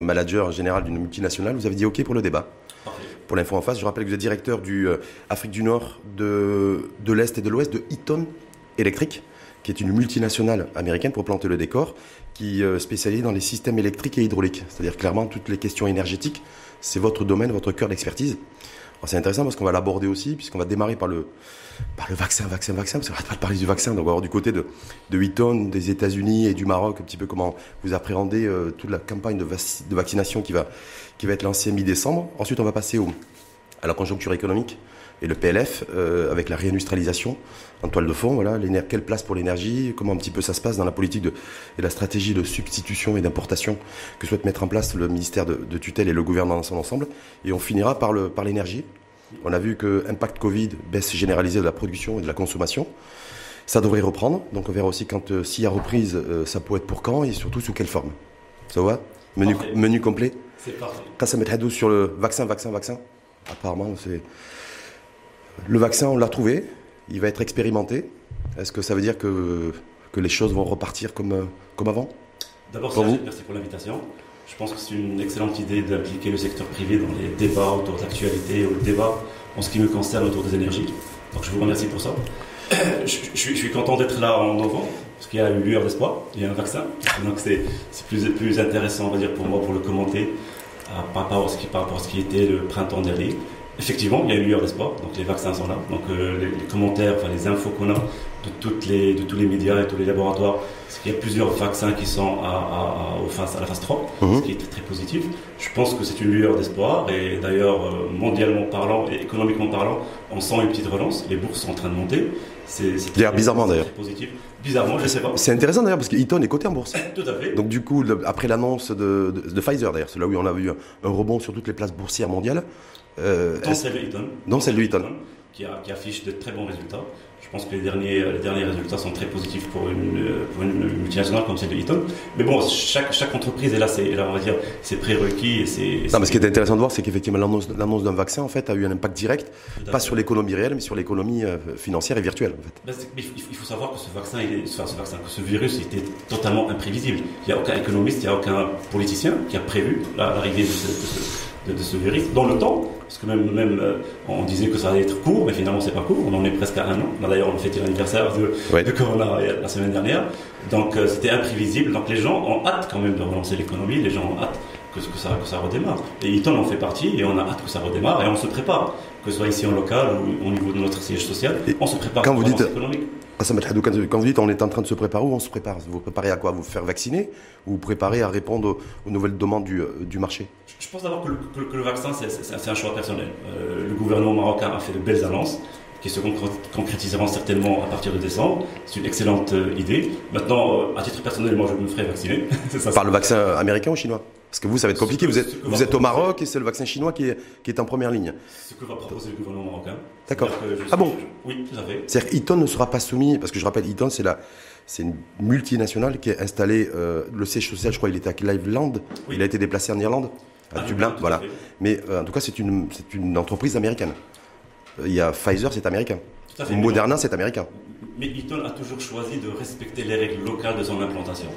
manager général d'une multinationale, vous avez dit OK pour le débat. Pour l'info en face, je rappelle que vous êtes directeur du euh, Afrique du Nord, de, de l'Est et de l'Ouest de Eaton Electric, qui est une multinationale américaine pour planter le décor, qui euh, spécialise dans les systèmes électriques et hydrauliques. C'est-à-dire clairement toutes les questions énergétiques, c'est votre domaine, votre cœur d'expertise. C'est intéressant parce qu'on va l'aborder aussi, puisqu'on va démarrer par le, vaccin, vaccin, vaccin, parce qu'on va pas parler du vaccin, donc on va voir du côté de, de Wheaton, des États-Unis et du Maroc, un petit peu comment vous appréhendez euh, toute la campagne de, de, vaccination qui va, qui va être lancée mi-décembre. Ensuite, on va passer au, à la conjoncture économique et le PLF euh, avec la réindustrialisation en toile de fond. Voilà, quelle place pour l'énergie, comment un petit peu ça se passe dans la politique de, et la stratégie de substitution et d'importation que souhaite mettre en place le ministère de, de, tutelle et le gouvernement dans son ensemble. Et on finira par le par l'énergie. On a vu que impact Covid, baisse généralisée de la production et de la consommation. Ça devrait reprendre. Donc on verra aussi quand euh, s'il y a reprise, euh, ça pourrait être pour quand et surtout sous quelle forme. Ça va? Menu, menu complet? C'est parfait. Quand sur le vaccin, vaccin, vaccin. Apparemment, c'est le vaccin, on l'a trouvé, il va être expérimenté. Est-ce que ça veut dire que, que les choses vont repartir comme, comme avant? D'abord, merci pour l'invitation. Je pense que c'est une excellente idée d'impliquer le secteur privé dans les débats autour de l'actualité ou le débat en ce qui me concerne autour des énergies. Donc je vous remercie pour ça. Je, suis, content d'être là en novembre, parce qu'il y a une lueur d'espoir, il y a un vaccin. Donc c'est plus, plus intéressant, on va dire, pour moi, pour le commenter par rapport à ce qui, par rapport à ce qui était le printemps dernier. Effectivement, il y a une lueur d'espoir, donc les vaccins sont là. Donc euh, les, commentaires, enfin les infos qu'on a de, toutes les, de tous les médias et tous les laboratoires, c'est qu'il y a plusieurs vaccins qui sont à, à, à, phase, à la phase 3, mhm. ce qui est très, positif. Je pense que c'est une lueur d'espoir et d'ailleurs, euh, mondialement parlant et économiquement parlant, on sent une petite relance. Les bourses sont en train de monter. C'est bizarrement d'ailleurs. positif. Bizarrement, je sais pas. C'est intéressant d'ailleurs parce que Eaton est coté en bourse. Tout à fait. Donc du coup, après l'annonce de, de, Pfizer d'ailleurs, c'est là où on a vu un, un rebond sur toutes les places boursières mondiales. Euh, dans celle de Eaton. Dans celle de Eaton. Qui, qui, affiche de très bons résultats. Je pense que les derniers, les derniers résultats sont très positifs pour une, pour une multinationale comme celle de Eaton. Mais bon, chaque, chaque entreprise est là, c'est, là, on va dire, ses prérequis et. Non, mais ce qui est intéressant de voir, c'est qu'effectivement, l'annonce, l'annonce d'un vaccin, en fait, a eu un impact direct, pas sur l'économie réelle, mais sur l'économie euh, financière et virtuelle, en fait. Ben, il faut savoir que ce vaccin, il est, ce vaccin, que ce virus était totalement imprévisible. Il n'y a aucun économiste, il n'y a aucun politicien qui a prévu l'arrivée de ce de, ce virus dans le temps, parce que même, même euh, on disait que ça allait être court, mais finalement c'est pas court, on en est presque à un an. D'ailleurs, on fêté l'anniversaire de, de, Corona la semaine dernière, donc euh, c'était imprévisible. Donc les gens ont hâte quand même de relancer l'économie, les gens ont hâte que, que, ça, que ça redémarre. Et Eaton en fait partie, et on a hâte que ça redémarre, et on se prépare, que ce soit ici en local ou au niveau de notre siège social, on se prépare quand vous dites, économique. Quand vous dites on est en train de se préparer, où on se prépare? Vous vous préparez à quoi? Vous faire vacciner? Ou vous préparez à répondre aux, nouvelles demandes du, euh, du marché? Je pense d'abord que, que, le vaccin, c'est un choix personnel. Euh, le gouvernement marocain a fait de belles annonces qui se concrétiseront certainement à partir de décembre. C'est une excellente euh, idée. Maintenant, à titre personnel, moi, je me ferai vacciner. ça, Par le vaccin américain ou chinois? Parce que vous, ça va être compliqué. Vous êtes, vous êtes au Maroc et c'est le vaccin chinois qui est, qui est en première ligne. Ce que va proposer le gouvernement marocain. D'accord. Ah bon? Oui, tout à fait. C'est-à-dire Eaton ne sera pas soumis, parce que je rappelle, Eaton, c'est la, c'est une multinationale qui est installée, euh, le siège social, je crois, il était à Cleveland. Il a été déplacé en Irlande, à ah, Dublin, voilà. Mais euh, en tout cas, c'est une, c'est une entreprise américaine. Il y a Pfizer, c'est américain. Moderna, c'est américain. Mais Eaton a toujours choisi de respecter les règles locales de son implantation.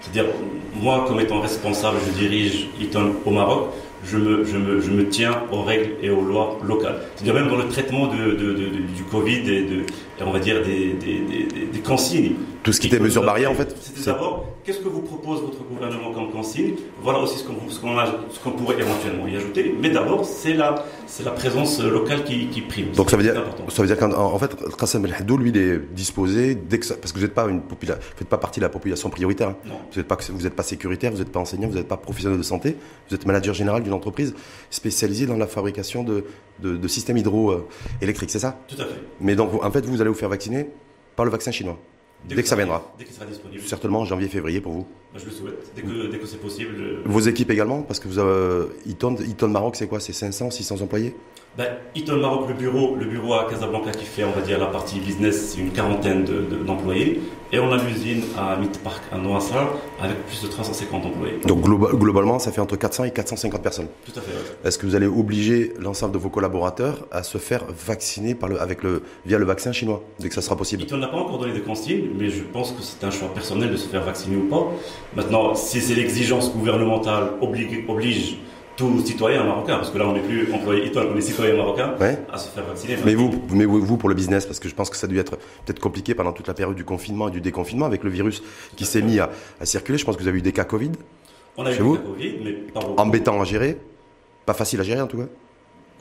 C'est-à-dire, moi, comme étant responsable, je dirige Eaton au Maroc, je me, je, me, je me, tiens aux règles et aux lois locales. C'est-à-dire même dans le traitement de, de, de, du Covid et, de, on va dire des, des, des, consignes. Tout ce qui était mesures barrières, en fait C'est d'abord, qu'est-ce que vous propose votre gouvernement comme consigne Voilà aussi ce qu'on pourrait éventuellement y ajouter. Mais d'abord, c'est la, la présence locale qui, qui prime. Donc ça veut, dire, ça veut dire qu'en fait, Qassem El Haddou, lui, il est disposé, dès que parce que vous n'êtes pas, une faites pas partie de la population prioritaire. Hein. Vous n'êtes pas, vous pas sécuritaire, vous n'êtes pas enseignant, vous n'êtes pas professionnel de santé, vous êtes manager général d'une entreprise spécialisée dans la fabrication de, de, de systèmes hydroélectriques, c'est ça? Tout à fait. Mais donc, en fait, vous allez vous faire vacciner par le vaccin chinois Dès, que, ça viendra. Dès qu'il sera disponible. Certainement janvier-février pour vous. Bah, je le souhaite. Dès que, dès que c'est possible. Vos équipes également Parce que vous avez. Eaton Maroc, c'est quoi? C'est 500, 600 employés? Ben, Eton Maroc, le bureau, le bureau à Casablanca qui fait, on va dire, la partie business, c'est une quarantaine d'employés. et on a l'usine à Park, à Noassar, avec plus de 350 employés. Donc globalement, ça fait entre 400 et 450 personnes. Tout à fait. Est-ce que vous allez obliger l'ensemble de vos collaborateurs à se faire vacciner par le, avec le, via le vaccin chinois, dès que ça sera possible? Eton n'a pas encore donné de consignes, mais je pense que c'est un choix personnel de se faire vacciner ou pas. Maintenant, si c'est l'exigence gouvernementale oblige, oblige tout citoyen marocain, parce que là on n'est plus employé on est citoyen marocain, à se faire vacciner. Mais vous, mais vous, pour le business, parce que je pense que ça a dû être peut-être compliqué pendant toute la période du confinement et du déconfinement avec le virus qui s'est mis à, circuler. Je pense que vous avez eu des cas Covid. On a eu des cas Covid, mais pas beaucoup. Embêtant à gérer, pas facile à gérer en tout cas.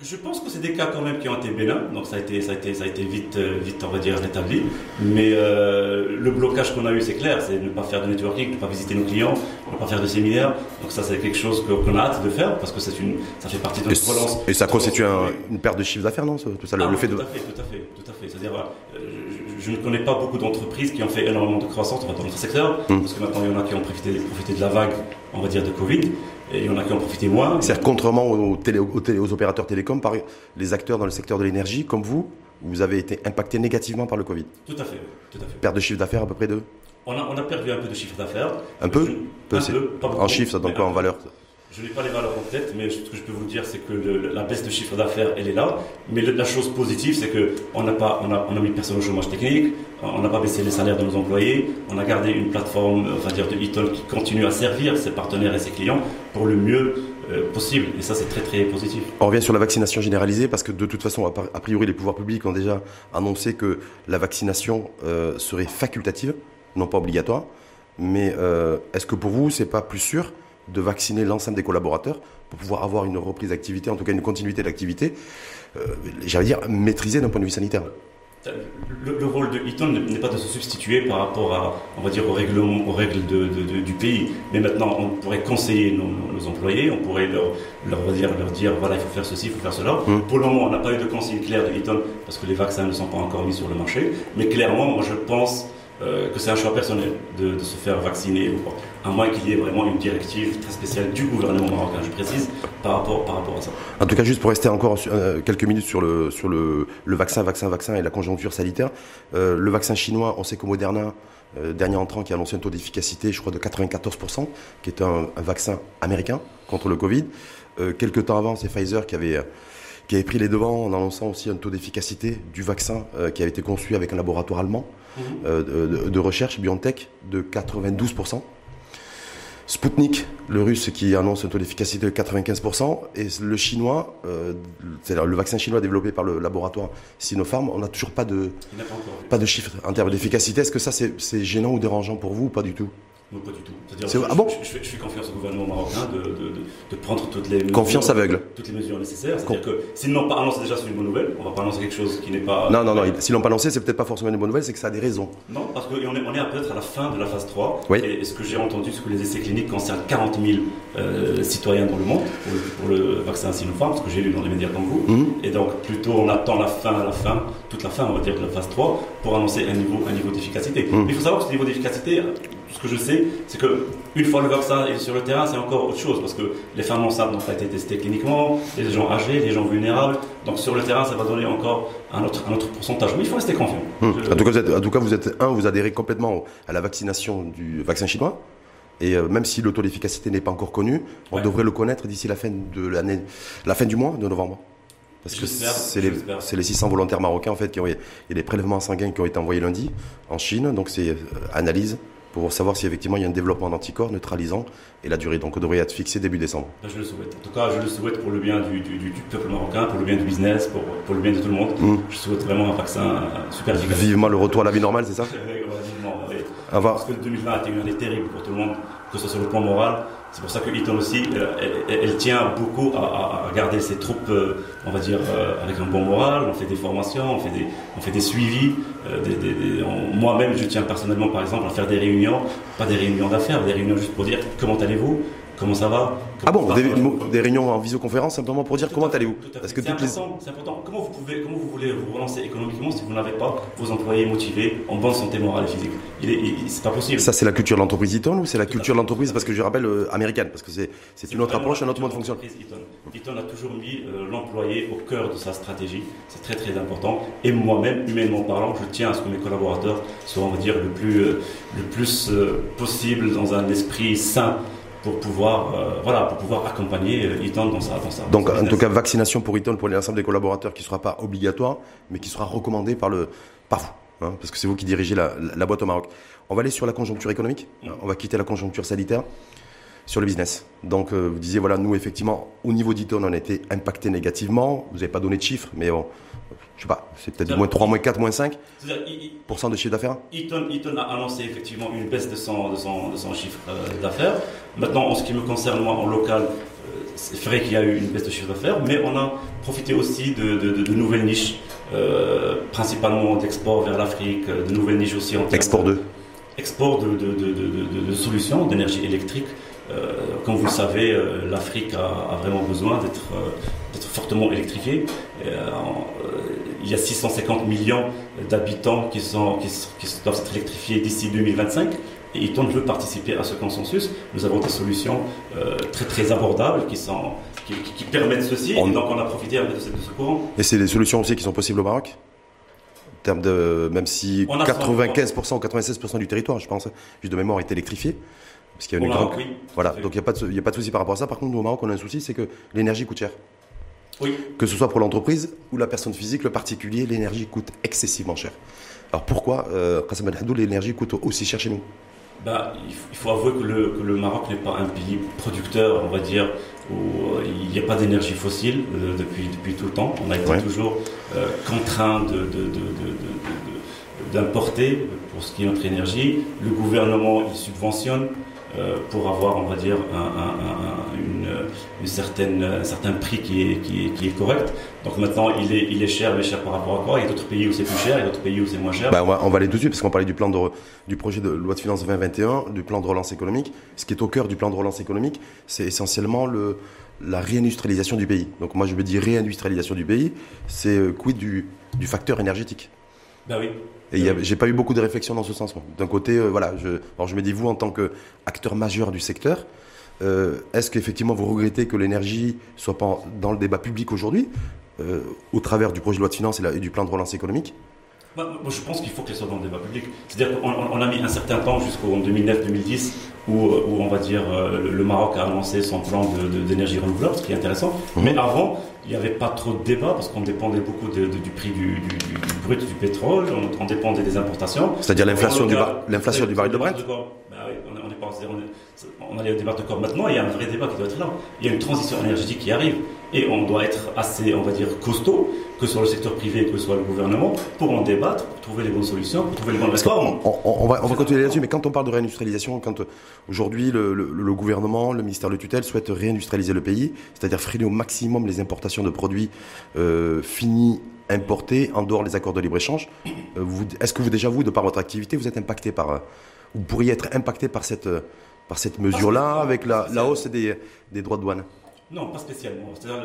Je pense que c'est des cas quand même qui ont été bénins, donc ça a été, ça a été, ça a été vite, euh, vite, on va dire, rétabli. Mais euh, le blocage qu'on a eu, c'est clair, c'est ne pas faire de networking, ne pas visiter nos clients, ne pas faire de séminaires. Donc ça, c'est quelque chose qu'on a hâte de faire parce que c'est une, ça fait partie de notre relance. Et ça constitue une perte de chiffre d'affaires, non Tout ça, le, ah fait tout à fait, tout à fait, tout à fait. C'est-à-dire, euh, je, ne connais pas beaucoup d'entreprises qui ont fait énormément de croissance dans notre secteur, hum. parce que maintenant il y en a qui ont profité, profité de la vague, on va dire, de Covid. Et il y en a qui ont profité moins. C'est-à-dire, contrairement aux, télé, aux, opérateurs télécoms, par, les acteurs dans le secteur de l'énergie, comme vous, vous avez été impacté négativement par le Covid. Tout à fait, tout à fait. Perte de chiffre d'affaires à peu près de on a, on a, perdu un peu de chiffre d'affaires. Un peu, peu, En chiffres, ça donne quoi en valeur je n'ai pas les valeurs en tête, mais ce que je peux vous dire, c'est que la baisse de chiffre d'affaires, elle est là. Mais la chose positive, c'est qu'on n'a pas, on a, on a mis personne au chômage technique, on n'a pas baissé les salaires de nos employés, on a gardé une plateforme, on va dire, de e qui continue à servir ses partenaires et ses clients pour le mieux euh, possible. Et ça, c'est très très positif. On revient sur la vaccination généralisée parce que de toute façon, a priori, les pouvoirs publics ont déjà annoncé que la vaccination euh, serait facultative, non pas obligatoire. Mais euh, est-ce que pour vous, c'est pas plus sûr de vacciner l'ensemble des collaborateurs pour pouvoir avoir une reprise d'activité, en tout cas une continuité d'activité, euh, j'allais dire maîtrisée d'un point de vue sanitaire? Le, rôle de Eaton n'est pas de se substituer par rapport à, on va dire, aux règlements, aux règles du pays. Mais maintenant, on pourrait conseiller nos, employés, on pourrait leur, leur, dire, leur dire, voilà, il faut faire ceci, il faut faire cela. Hum. Pour le moment, on n'a pas eu de consigne claire de Eaton parce que les vaccins ne sont pas encore mis sur le marché. Mais clairement, moi, je pense euh, que c'est un choix personnel de, se faire vacciner ou pas. À moins qu'il y ait vraiment une directive très spéciale du gouvernement marocain, je précise, par rapport, par rapport à ça. En tout cas, juste pour rester encore euh, quelques minutes sur, le, sur le, le, vaccin, vaccin, vaccin et la conjoncture sanitaire. Euh, le vaccin chinois, on sait que Moderna, dernier entrant qui a annoncé un taux d'efficacité, je crois, de 94%, qui est un, un vaccin américain contre le Covid. quelques temps avant, c'est Pfizer qui avait qui avait pris les devants en annonçant aussi un taux d'efficacité du vaccin euh, qui avait été conçu avec un laboratoire allemand mhm. euh, de, recherche, BioNTech, de 92%. Sputnik, le russe qui annonce un taux d'efficacité de 95%, et le chinois, euh, c'est-à-dire le vaccin chinois développé par le laboratoire Sinopharm, on n'a toujours pas de, pas, de chiffres en termes d'efficacité. Est-ce que ça c'est gênant ou dérangeant pour vous ou pas du tout? Pas du tout. C'est-à-dire, ah bon je, fais, confiance au gouvernement marocain de, de, de, prendre toutes les mesures, confiance aveugle. Toutes les mesures nécessaires. C'est-à-dire que s'ils n'ont pas annoncé déjà, c'est une bonne nouvelle. On va pas annoncer quelque chose qui n'est pas. Non, non, non. S'ils l'ont pas annoncé, c'est peut-être pas forcément une bonne nouvelle, c'est que ça a des raisons. Non, parce qu'on est, on est peut-être à la fin de la phase 3. Et, ce que j'ai entendu, c'est que les essais cliniques concernent 40 000 euh, citoyens dans le monde pour, le vaccin Sinopharm, ce que j'ai lu dans les médias comme vous. Mhm. Et donc, plutôt, on attend la fin la fin, toute la fin, on va dire, de la phase 3, pour annoncer un niveau, un niveau d'efficacité. Mhm. Mais il faut savoir que ce niveau d'efficacité, ce que je sais, c'est que une fois le vaccin est sur le terrain, c'est encore autre chose parce que les femmes enceintes n'ont pas été testées cliniquement, les gens âgés, les gens vulnérables. Donc sur le terrain, ça va donner encore un autre, un autre pourcentage. Mais il faut rester confiant. Hum. En, tout cas, vous êtes, en tout cas, vous êtes un, vous adhérez complètement à la vaccination du vaccin chinois. Et euh, même si le taux d'efficacité n'est pas encore connu, on devrait le connaître d'ici la fin de l'année, la fin du mois de novembre. Parce que c'est les, les, 600 volontaires marocains en fait qui ont, il y a des prélèvements sanguins qui ont été envoyés lundi en Chine, donc c'est euh, analyse, pour savoir si effectivement il y a un développement d'anticorps neutralisant et la durée. Donc on devrait être fixé début décembre. Je le souhaite. En tout cas, je le souhaite pour le bien du, peuple marocain, pour le bien du business, pour, pour le bien de tout le monde. Mm. Je souhaite vraiment un vaccin super efficace. Vivement le retour à la vie normale, c'est ça Vivement, oui. Parce que 2020 a été une année terrible pour tout le monde, que ce soit sur le plan moral, c'est pour ça que Eton aussi, euh, elle, tient beaucoup à, garder ses troupes, euh, on va dire, euh, avec un bon moral. On fait des formations, on fait des, on fait des suivis. Moi-même, je tiens personnellement, par exemple, à faire des réunions, pas des réunions d'affaires, des réunions juste pour dire comment allez-vous, comment ça va? Ah bon, des, réunions en visioconférence simplement pour dire comment allez-vous? Parce que c'est important, c'est important. Comment vous pouvez, comment vous voulez vous relancer économiquement si vous n'avez pas vos employés motivés en bonne santé morale et physique? C'est pas possible. Ça, c'est la culture de l'entreprise Eaton ou c'est la culture de l'entreprise parce que je rappelle euh, américaine parce que c'est une autre approche, un autre mode de fonction. Eaton. a toujours mis euh, l'employé au cœur de sa stratégie. C'est très très important. Et moi-même, humainement parlant, je tiens à ce que mes collaborateurs soient, on va dire, le plus, euh, le plus possible dans un esprit sain pour pouvoir, euh, voilà, pour pouvoir accompagner euh, Eaton dans sa, dans sa Donc, en tout cas, vaccination pour Eaton pour l'ensemble des collaborateurs qui ne sera pas obligatoire, mais qui sera recommandé par, le, par vous, hein, parce que c'est vous qui dirigez la, la, boîte au Maroc. On va aller sur la conjoncture économique, on va quitter la conjoncture sanitaire sur le business. Donc, euh, vous disiez, voilà, nous, effectivement, au niveau d'Eaton, on a été impacté négativement. Vous n'avez pas donné de chiffres, mais bon, je sais pas, c'est peut-être moins 3, moins 4, moins 5 de chiffre d'affaires Eaton, Eaton, a annoncé effectivement une baisse de son, de son, de son chiffre d'affaires. Maintenant, en ce qui me concerne, moi, en local, euh, c'est vrai qu'il y a eu une baisse de chiffre d'affaires, mais on a profité aussi de, de, nouvelles niches, euh, principalement d'export vers l'Afrique, de nouvelles niches aussi en Export de Export de, de solutions d'énergie électrique. Euh, comme vous le savez, l'Afrique a, a, vraiment besoin d'être fortement électrifiée. il y a 650 millions d'habitants qui, sont, qui, qui doivent être électrifiés d'ici 2025 et Eaton veut participer à ce consensus. Nous avons des solutions euh, très très abordables qui, sont, qui, permettent ceci. Et donc on a profité un peu de, ce, courant. Et c'est des solutions aussi qui sont possibles au Maroc? En termes de, même si 95% ou 96% du territoire, je pense, juste de mémoire, est électrifié. Parce qu'il y a une grande... voilà, donc il n'y a, pas de souci par rapport à ça. Par contre, nous, au Maroc, on a un souci, c'est que l'énergie coûte cher. Oui. Que ce soit pour l'entreprise ou la personne physique, le particulier, l'énergie coûte excessivement cher. Alors pourquoi, euh, l'énergie coûte aussi cher chez nous? Bah, il faut avouer que le, que le Maroc n'est pas un pays producteur, on va dire, où euh, il n'y a pas d'énergie fossile euh, depuis, depuis tout le temps. On a été toujours euh, contraint d'importer de, pour ce qui est notre énergie. Le gouvernement, il subventionne pour avoir, on va dire, un, un, une, une, certaine, un certain prix qui est, qui est, qui est, correct. Donc maintenant, il est, il est cher, mais cher par rapport à quoi? Il y a d'autres pays où c'est plus cher, il y a d'autres pays où c'est moins cher. Bah, on, va, on, va, aller tout de suite, parce qu'on parlait du, plan de, du projet de loi de finances 2021, du plan de relance économique. Ce qui est au cœur du plan de relance économique, c'est essentiellement le, la réindustrialisation du pays. Donc moi, je me dis réindustrialisation du pays, c'est euh, quid du, du facteur énergétique? Ben oui. Et j'ai pas eu beaucoup de réflexion dans ce sens. D'un côté, euh, voilà, je, alors je me dis, vous, en tant qu'acteur majeur du secteur, euh, est-ce qu'effectivement vous regrettez que l'énergie soit pas dans le débat public aujourd'hui, euh, au travers du projet de loi de finances et, du plan de relance économique? Moi, je pense qu'il faut qu'elle soit dans le débat public. C'est-à-dire qu'on a mis un certain temps jusqu'en 2009-2010 où, où, on va dire le Maroc a annoncé son plan d'énergie renouvelable, ce qui est intéressant. Mais avant, il n'y avait pas trop de débat parce qu'on dépendait beaucoup du prix du, brut du pétrole, on, dépendait des importations. C'est-à-dire l'inflation du, l'inflation du baril de Brent bah on, allait au débat de corps. Maintenant, il y a un vrai débat qui doit être là. Il y a une transition énergétique qui arrive et on doit être assez, on va dire, costaud, que ce soit le secteur privé, que ce soit le gouvernement, pour en débattre, pour trouver les bonnes solutions, pour trouver les bonnes réformes. On, va, on va continuer là-dessus, mais quand on parle de réindustrialisation, quand euh, aujourd'hui le, le, gouvernement, le ministère de tutelle souhaite réindustrialiser le pays, c'est-à-dire freiner au maximum les importations de produits euh, finis importés en dehors des accords de libre-échange, euh, est-ce que vous déjà, vous, de par votre activité, vous êtes impacté par, vous pourriez être impacté par cette, par cette mesure-là, avec la, la hausse des, des droits de douane? Non, pas spécialement. C'est-à-dire,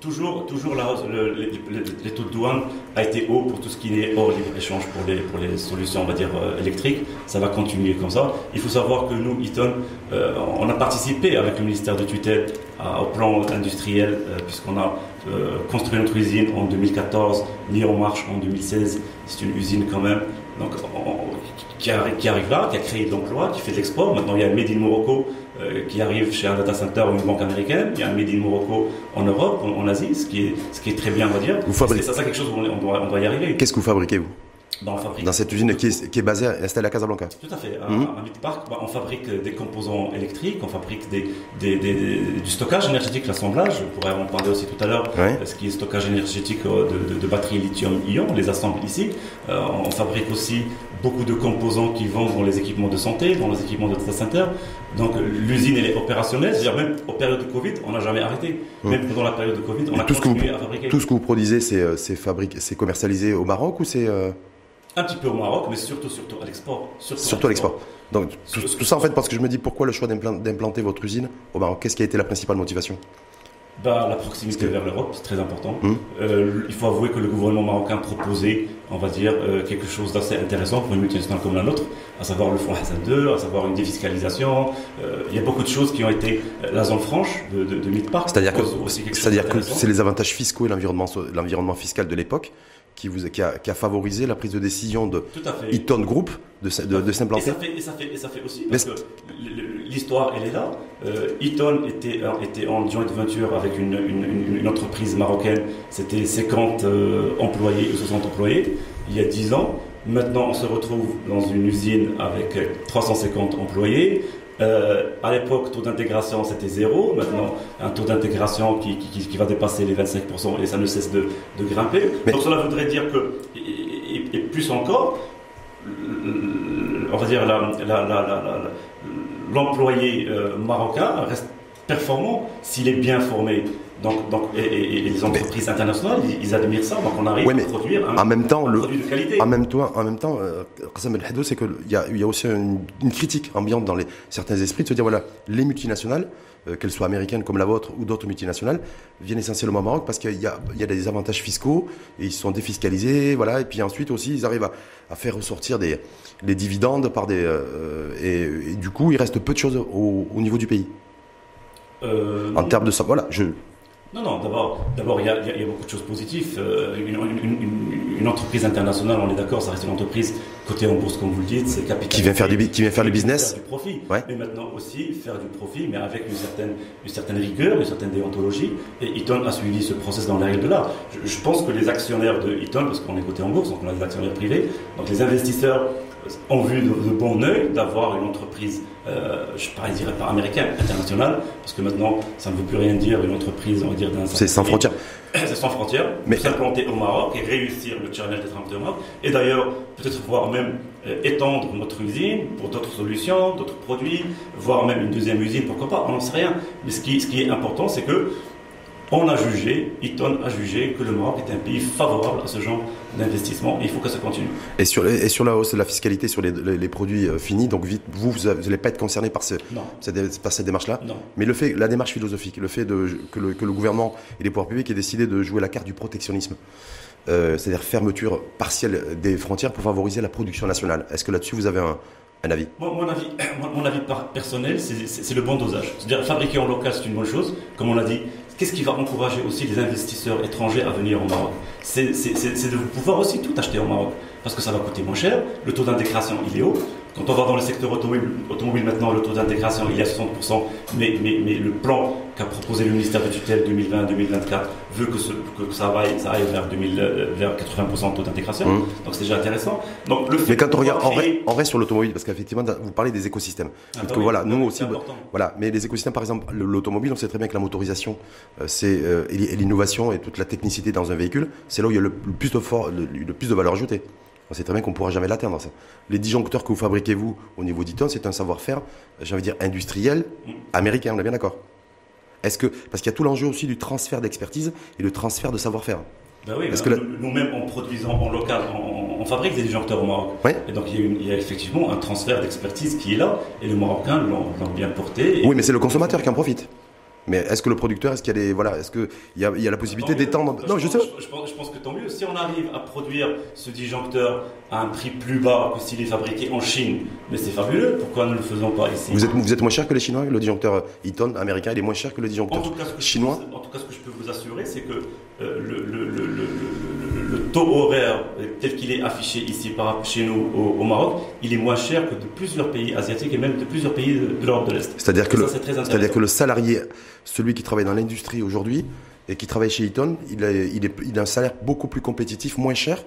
toujours, toujours la les, taux de douane a été haut pour tout ce qui est hors libre-échange pour les, pour les solutions, on va dire, euh, électriques. Ça va continuer comme ça. Il faut savoir que nous, Eaton, euh, on a participé avec le ministère de tutelle au plan industriel, euh, puisqu'on a construit notre usine en 2014, mis en marche en 2016. C'est une usine quand même. Donc, qui, arrive, là, qui a créé de l'emploi, qui fait de l'export. Maintenant, il y a Made in Morocco euh, qui arrive chez un data center ou une banque américaine. Il y a un Made in Morocco en Europe, en, Asie, ce qui, est, ce qui est très bien, on va dire. C'est ça, quelque chose où on, doit, on doit y arriver. Qu'est-ce que vous fabriquez, vous? Dans, dans, cette usine qui est, qui est basée, installée à Casablanca. Tout à fait. À. Park, bah, on fabrique des composants électriques, on fabrique des, des, des, du stockage énergétique, l'assemblage. On pourrait en parler aussi tout à l'heure. Ce qui est stockage énergétique euh, de, de, batteries lithium-ion, on les assemble ici. Euh, on fabrique aussi beaucoup de composants qui vont dans les équipements de santé, dans les équipements de data center. Donc l'usine elle est opérationnelle, c'est-à-dire même en période de Covid, on n'a jamais arrêté. Mmh. Même pendant la période de Covid, on a tout continué vous, à fabriquer. Tout ce que vous produisez, c'est euh, c'est commercialisé au Maroc ou c'est un petit peu au Maroc, mais surtout, surtout à l'export. Surtout, à l'export. Donc tout, ça en fait parce que je me dis pourquoi le choix d'implanter votre usine au Maroc? Qu'est-ce qui a été la principale motivation? Bah, la proximité vers l'Europe, c'est très important. Hum. Euh, il faut avouer que le gouvernement marocain proposait, on va dire, euh, quelque chose d'assez intéressant pour une multinationale comme la nôtre, à savoir le fonds Hassan 2, à savoir une défiscalisation. Euh, il y a beaucoup de choses qui ont été la zone franche de, de, de C'est-à-dire que, c'est les avantages fiscaux et l'environnement fiscal de l'époque qui, vous, qui, a, qui, a, favorisé la prise de décision de Eaton Group de, de, de s'implanter. Et, ça fait, et ça fait aussi, parce que l'histoire, elle est là. Euh, Eaton était, était en joint venture avec une, une, une entreprise marocaine. C'était 50 euh, employés ou 60 employés il y a 10 ans. Maintenant, on se retrouve dans une usine avec 350 employés. Euh, à l'époque, taux d'intégration c'était zéro. Maintenant, un taux d'intégration qui, qui, qui, va dépasser les 25% et ça ne cesse de, de grimper. Donc cela voudrait dire que, et, plus encore, on va dire l'employé euh, marocain reste performant s'il est bien formé. Donc, donc et, les entreprises internationales, ils, admirent ça. Donc, on arrive à produire un, en même temps, produit de qualité. En même temps, en même temps, euh, c'est qu'il y a, y a aussi une, critique ambiante dans les, certains esprits de se dire voilà, les multinationales, euh, qu'elles soient américaines comme la vôtre ou d'autres multinationales, viennent essentiellement au Maroc parce qu'il y a, y a des avantages fiscaux et ils sont défiscalisés, voilà. Et puis ensuite aussi, ils arrivent à, à faire ressortir des les dividendes par des euh, et, et, du coup, il reste peu de choses au, au niveau du pays. Euh, en termes de ça, voilà, je, non, non, d'abord, d'abord il y, y, a beaucoup de choses positives. Euh, une, une, une, entreprise internationale, on est d'accord, ça reste une entreprise cotée en bourse, comme vous le dites, c'est capital. Qui vient faire du, qui vient faire du business. Faire du profit. Ouais. Mais maintenant aussi, faire du profit, mais avec une certaine, une certaine rigueur, une certaine déontologie. Et Eaton a suivi ce process dans la règle de l'art. Je, je, pense que les actionnaires de Eaton, parce qu'on est coté en bourse, donc on a des actionnaires privés, donc les investisseurs ont vu de, de bon oeil d'avoir une entreprise, euh, je ne dirais pas américaine, internationale, parce que maintenant, ça ne veut plus rien dire, une entreprise, on va dire, d'un C'est sans frontières. C'est sans frontières, mais s'implanter au Maroc et réussir le challenge d'être implanté au Maroc. Et d'ailleurs, peut-être pouvoir même euh, étendre notre usine pour d'autres solutions, d'autres produits, voire même une deuxième usine, pourquoi pas, on n'en sait rien. Mais ce qui, ce qui est important, c'est que on a jugé, Eaton a jugé que le Maroc est un pays favorable à ce genre d'investissement et il faut que ça continue. Et sur, et sur la hausse de la fiscalité sur les, les, produits euh, finis, donc vite, vous, vous n'allez pas être concerné par, ce, cette, par cette démarche-là Non. Mais le fait, la démarche philosophique, le fait de, que, le, que le gouvernement et les pouvoirs publics aient décidé de jouer la carte du protectionnisme, euh, c'est-à-dire fermeture partielle des frontières pour favoriser la production nationale. Est-ce que là-dessus vous avez un, un avis? Mon, mon, avis, mon, avis personnel, c'est le bon dosage. C'est-à-dire fabriquer en local, c'est une bonne chose. Comme on l'a dit, Qu'est-ce qui va encourager aussi les investisseurs étrangers à venir au Maroc C'est de pouvoir aussi tout acheter au Maroc, parce que ça va coûter moins cher, le taux d'intégration il est haut, quand on va dans le secteur automobile, automobile maintenant, le taux d'intégration il est à 60%, mais, mais, mais le plan qu'a proposé le ministère de tutelle 2020-2024 veut que, ce, que, ça, aille, ça aille vers, 2000, euh, vers 80% de taux d'intégration. Mmh. Donc c'est déjà intéressant. Donc, le fait mais quand on regarde, créer... en, reste sur l'automobile, parce qu'effectivement, vous parlez des écosystèmes. Ah que, oui, voilà, nous aussi, voilà, mais les écosystèmes, par exemple, l'automobile, on sait très bien que la motorisation, euh, c'est euh, et l'innovation et toute la technicité dans un véhicule, c'est là où il y a le, le plus de fort, le, le plus de valeur ajoutée. On sait très bien qu'on ne pourra jamais l'atteindre. Les disjoncteurs que vous fabriquez, vous, au niveau d'Iton, c'est un savoir-faire, j'ai envie de dire, industriel américain, on est bien d'accord Est-ce que, parce qu'il y a tout l'enjeu aussi du transfert d'expertise et le transfert de savoir-faire. Ben oui, ben que nous-mêmes, en produisant en local, on, fabrique des disjoncteurs au Maroc. Oui. Et donc, il y, a il y, a effectivement un transfert d'expertise qui est là, et les Marocains l'ont bien porté. Oui, mais c'est le consommateur qui en profite. Mais est-ce que le producteur, est-ce qu'il y a des, voilà, est-ce y a, il y a la possibilité d'étendre Non, je, sais. Je, pense, je, pense, que tant mieux. Si on arrive à produire ce disjoncteur à un prix plus bas que s'il est fabriqué en Chine, mais c'est fabuleux. Pourquoi ne le faisons pas ici vous êtes, vous êtes moins cher que les Chinois. Le disjoncteur Eaton américain, il est moins cher que le disjoncteur chinois. en tout cas, ce que je peux vous assurer, c'est que euh, le, le, le, le, taux horaire tel qu'il est affiché ici par chez nous au, au, Maroc, il est moins cher que de plusieurs pays asiatiques et même de plusieurs pays de, de l'Europe de l'Est. C'est-à-dire que, le salarié, celui qui travaille dans l'industrie aujourd'hui et qui travaille chez Eaton, il a, il, est, il a un salaire beaucoup plus compétitif, moins cher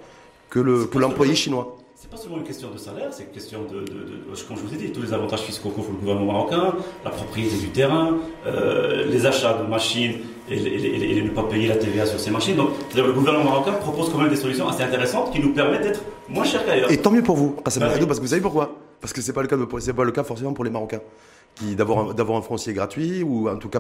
que l'employé le, chinois. C'est pas seulement une question de salaire, c'est une question de, de, de, comme je vous ai dit, tous les avantages fiscaux qu'offre le gouvernement marocain, la propriété du terrain, euh, les achats de machines et, et, et, ne pas payer la TVA sur ces machines. Donc, le gouvernement marocain propose quand même des solutions assez intéressantes qui nous permettent d'être moins chers qu'ailleurs. Et tant mieux pour vous, Qassam bah, parce que vous savez pourquoi? Parce que c'est pas le cas, c'est pas le cas forcément pour les Marocains d'avoir d'avoir un foncier gratuit ou en tout cas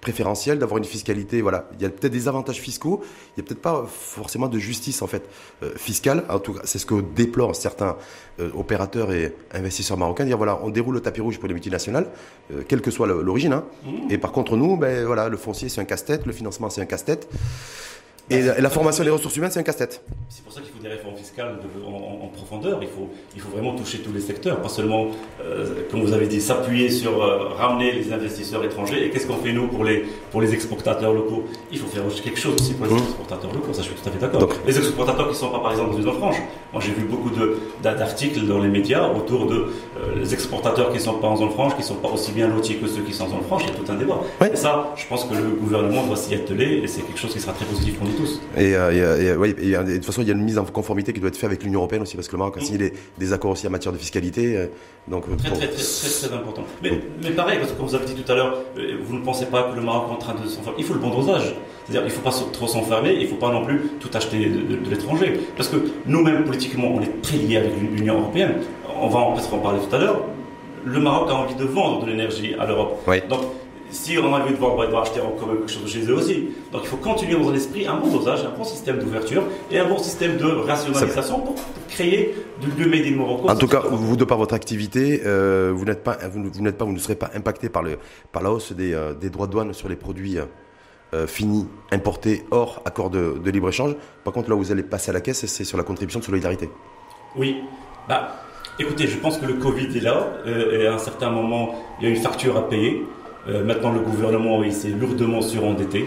préférentiel, d'avoir une fiscalité. Voilà, il y a peut-être des avantages fiscaux, il y a peut-être pas forcément de justice en fait euh, fiscale. En tout cas, c'est ce que déplorent certains euh, opérateurs et investisseurs marocains. Dire voilà, on déroule le tapis rouge pour les multinationales, euh, quelle que soit l'origine. Hein. Mmh. Et par contre, nous, ben voilà, le foncier c'est un casse-tête, le financement c'est un casse-tête. Et la, formation des ressources humaines, c'est un casse-tête. C'est pour ça qu'il faut des réformes fiscales en, profondeur. Il faut, il faut vraiment toucher tous les secteurs, pas seulement, euh, comme vous avez dit, s'appuyer sur euh, ramener les investisseurs étrangers. Et qu'est-ce qu'on fait nous pour les, pour les exportateurs locaux? Il faut faire quelque chose aussi pour les mmh. exportateurs locaux. Ça, je suis tout à fait d'accord. Les exportateurs qui ne sont pas, par exemple, dans une zone franche. Moi, j'ai vu beaucoup d'articles dans les médias autour de euh, les exportateurs qui ne sont pas en zone franche, qui ne sont pas aussi bien lotis que ceux qui sont en zone franche. Il y a tout un débat. Et ça, je pense que le gouvernement doit s'y atteler et c'est quelque chose qui sera très positif pour nous tous. Et, de toute façon, il y a une mise en conformité qui doit être faite avec l'Union européenne aussi, parce que le Maroc a signé des, accords aussi en matière de fiscalité. Euh, donc, très, très, très, très, important. Mais, mais, pareil, parce que comme vous avez dit tout à l'heure, euh, vous ne pensez pas que le Maroc est en train de s'enfermer. Il faut le bon dosage. C'est-à-dire, il ne faut pas trop s'enfermer, il ne faut pas non plus tout acheter de, l'étranger. Parce que nous-mêmes, politiquement, on est très liés avec l'Union européenne. On va peut-être en parler tout à l'heure. Le Maroc a envie de vendre de l'énergie à l'Europe. Donc, si on a envie de voir, on va acheter encore quelque chose chez eux aussi. Donc il faut continuer dans l'esprit un bon dosage, un bon système d'ouverture et un bon système de rationalisation pour, créer du, Made in Morocco. En tout cas, vous, de par votre activité, euh, vous n'êtes pas, vous, n'êtes pas, vous ne serez pas impacté par, le, par la hausse des, euh, des droits de douane sur les produits euh, finis, importés hors accord de, de libre-échange. Par contre, là où vous allez passer à la caisse, c'est sur la contribution de solidarité. Oui. Bah, écoutez, je pense que le Covid est là et à un certain moment, il y a une facture à payer. Euh, maintenant, le gouvernement il s'est lourdement surendetté.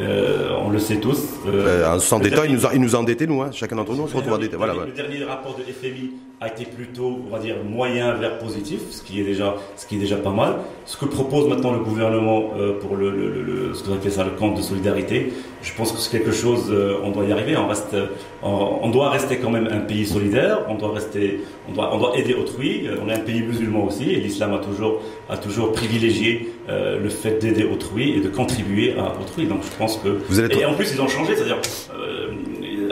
Euh, on le sait tous. Euh, en s'endettant, il, nous a, il nous a endettés, nous. Hein. Chacun d'entre nous, on se retrouve endetté. Voilà, le, dernier rapport de FMI a été plutôt, on va dire, moyen vers positif, ce qui est déjà, ce qui est déjà pas mal. Ce que propose maintenant le gouvernement euh, pour le, le, le, ce qu'on appelle ça, le compte de solidarité, je pense que c'est quelque chose, euh, on doit y arriver. On reste, on, on, doit rester quand même un pays solidaire. On doit rester, on doit, on doit aider autrui. On est un pays musulman aussi, et l'islam a toujours, a toujours privilégié le fait d'aider autrui et de contribuer à autrui. Donc, je pense et en plus, ils ont changé, c'est-à-dire, euh,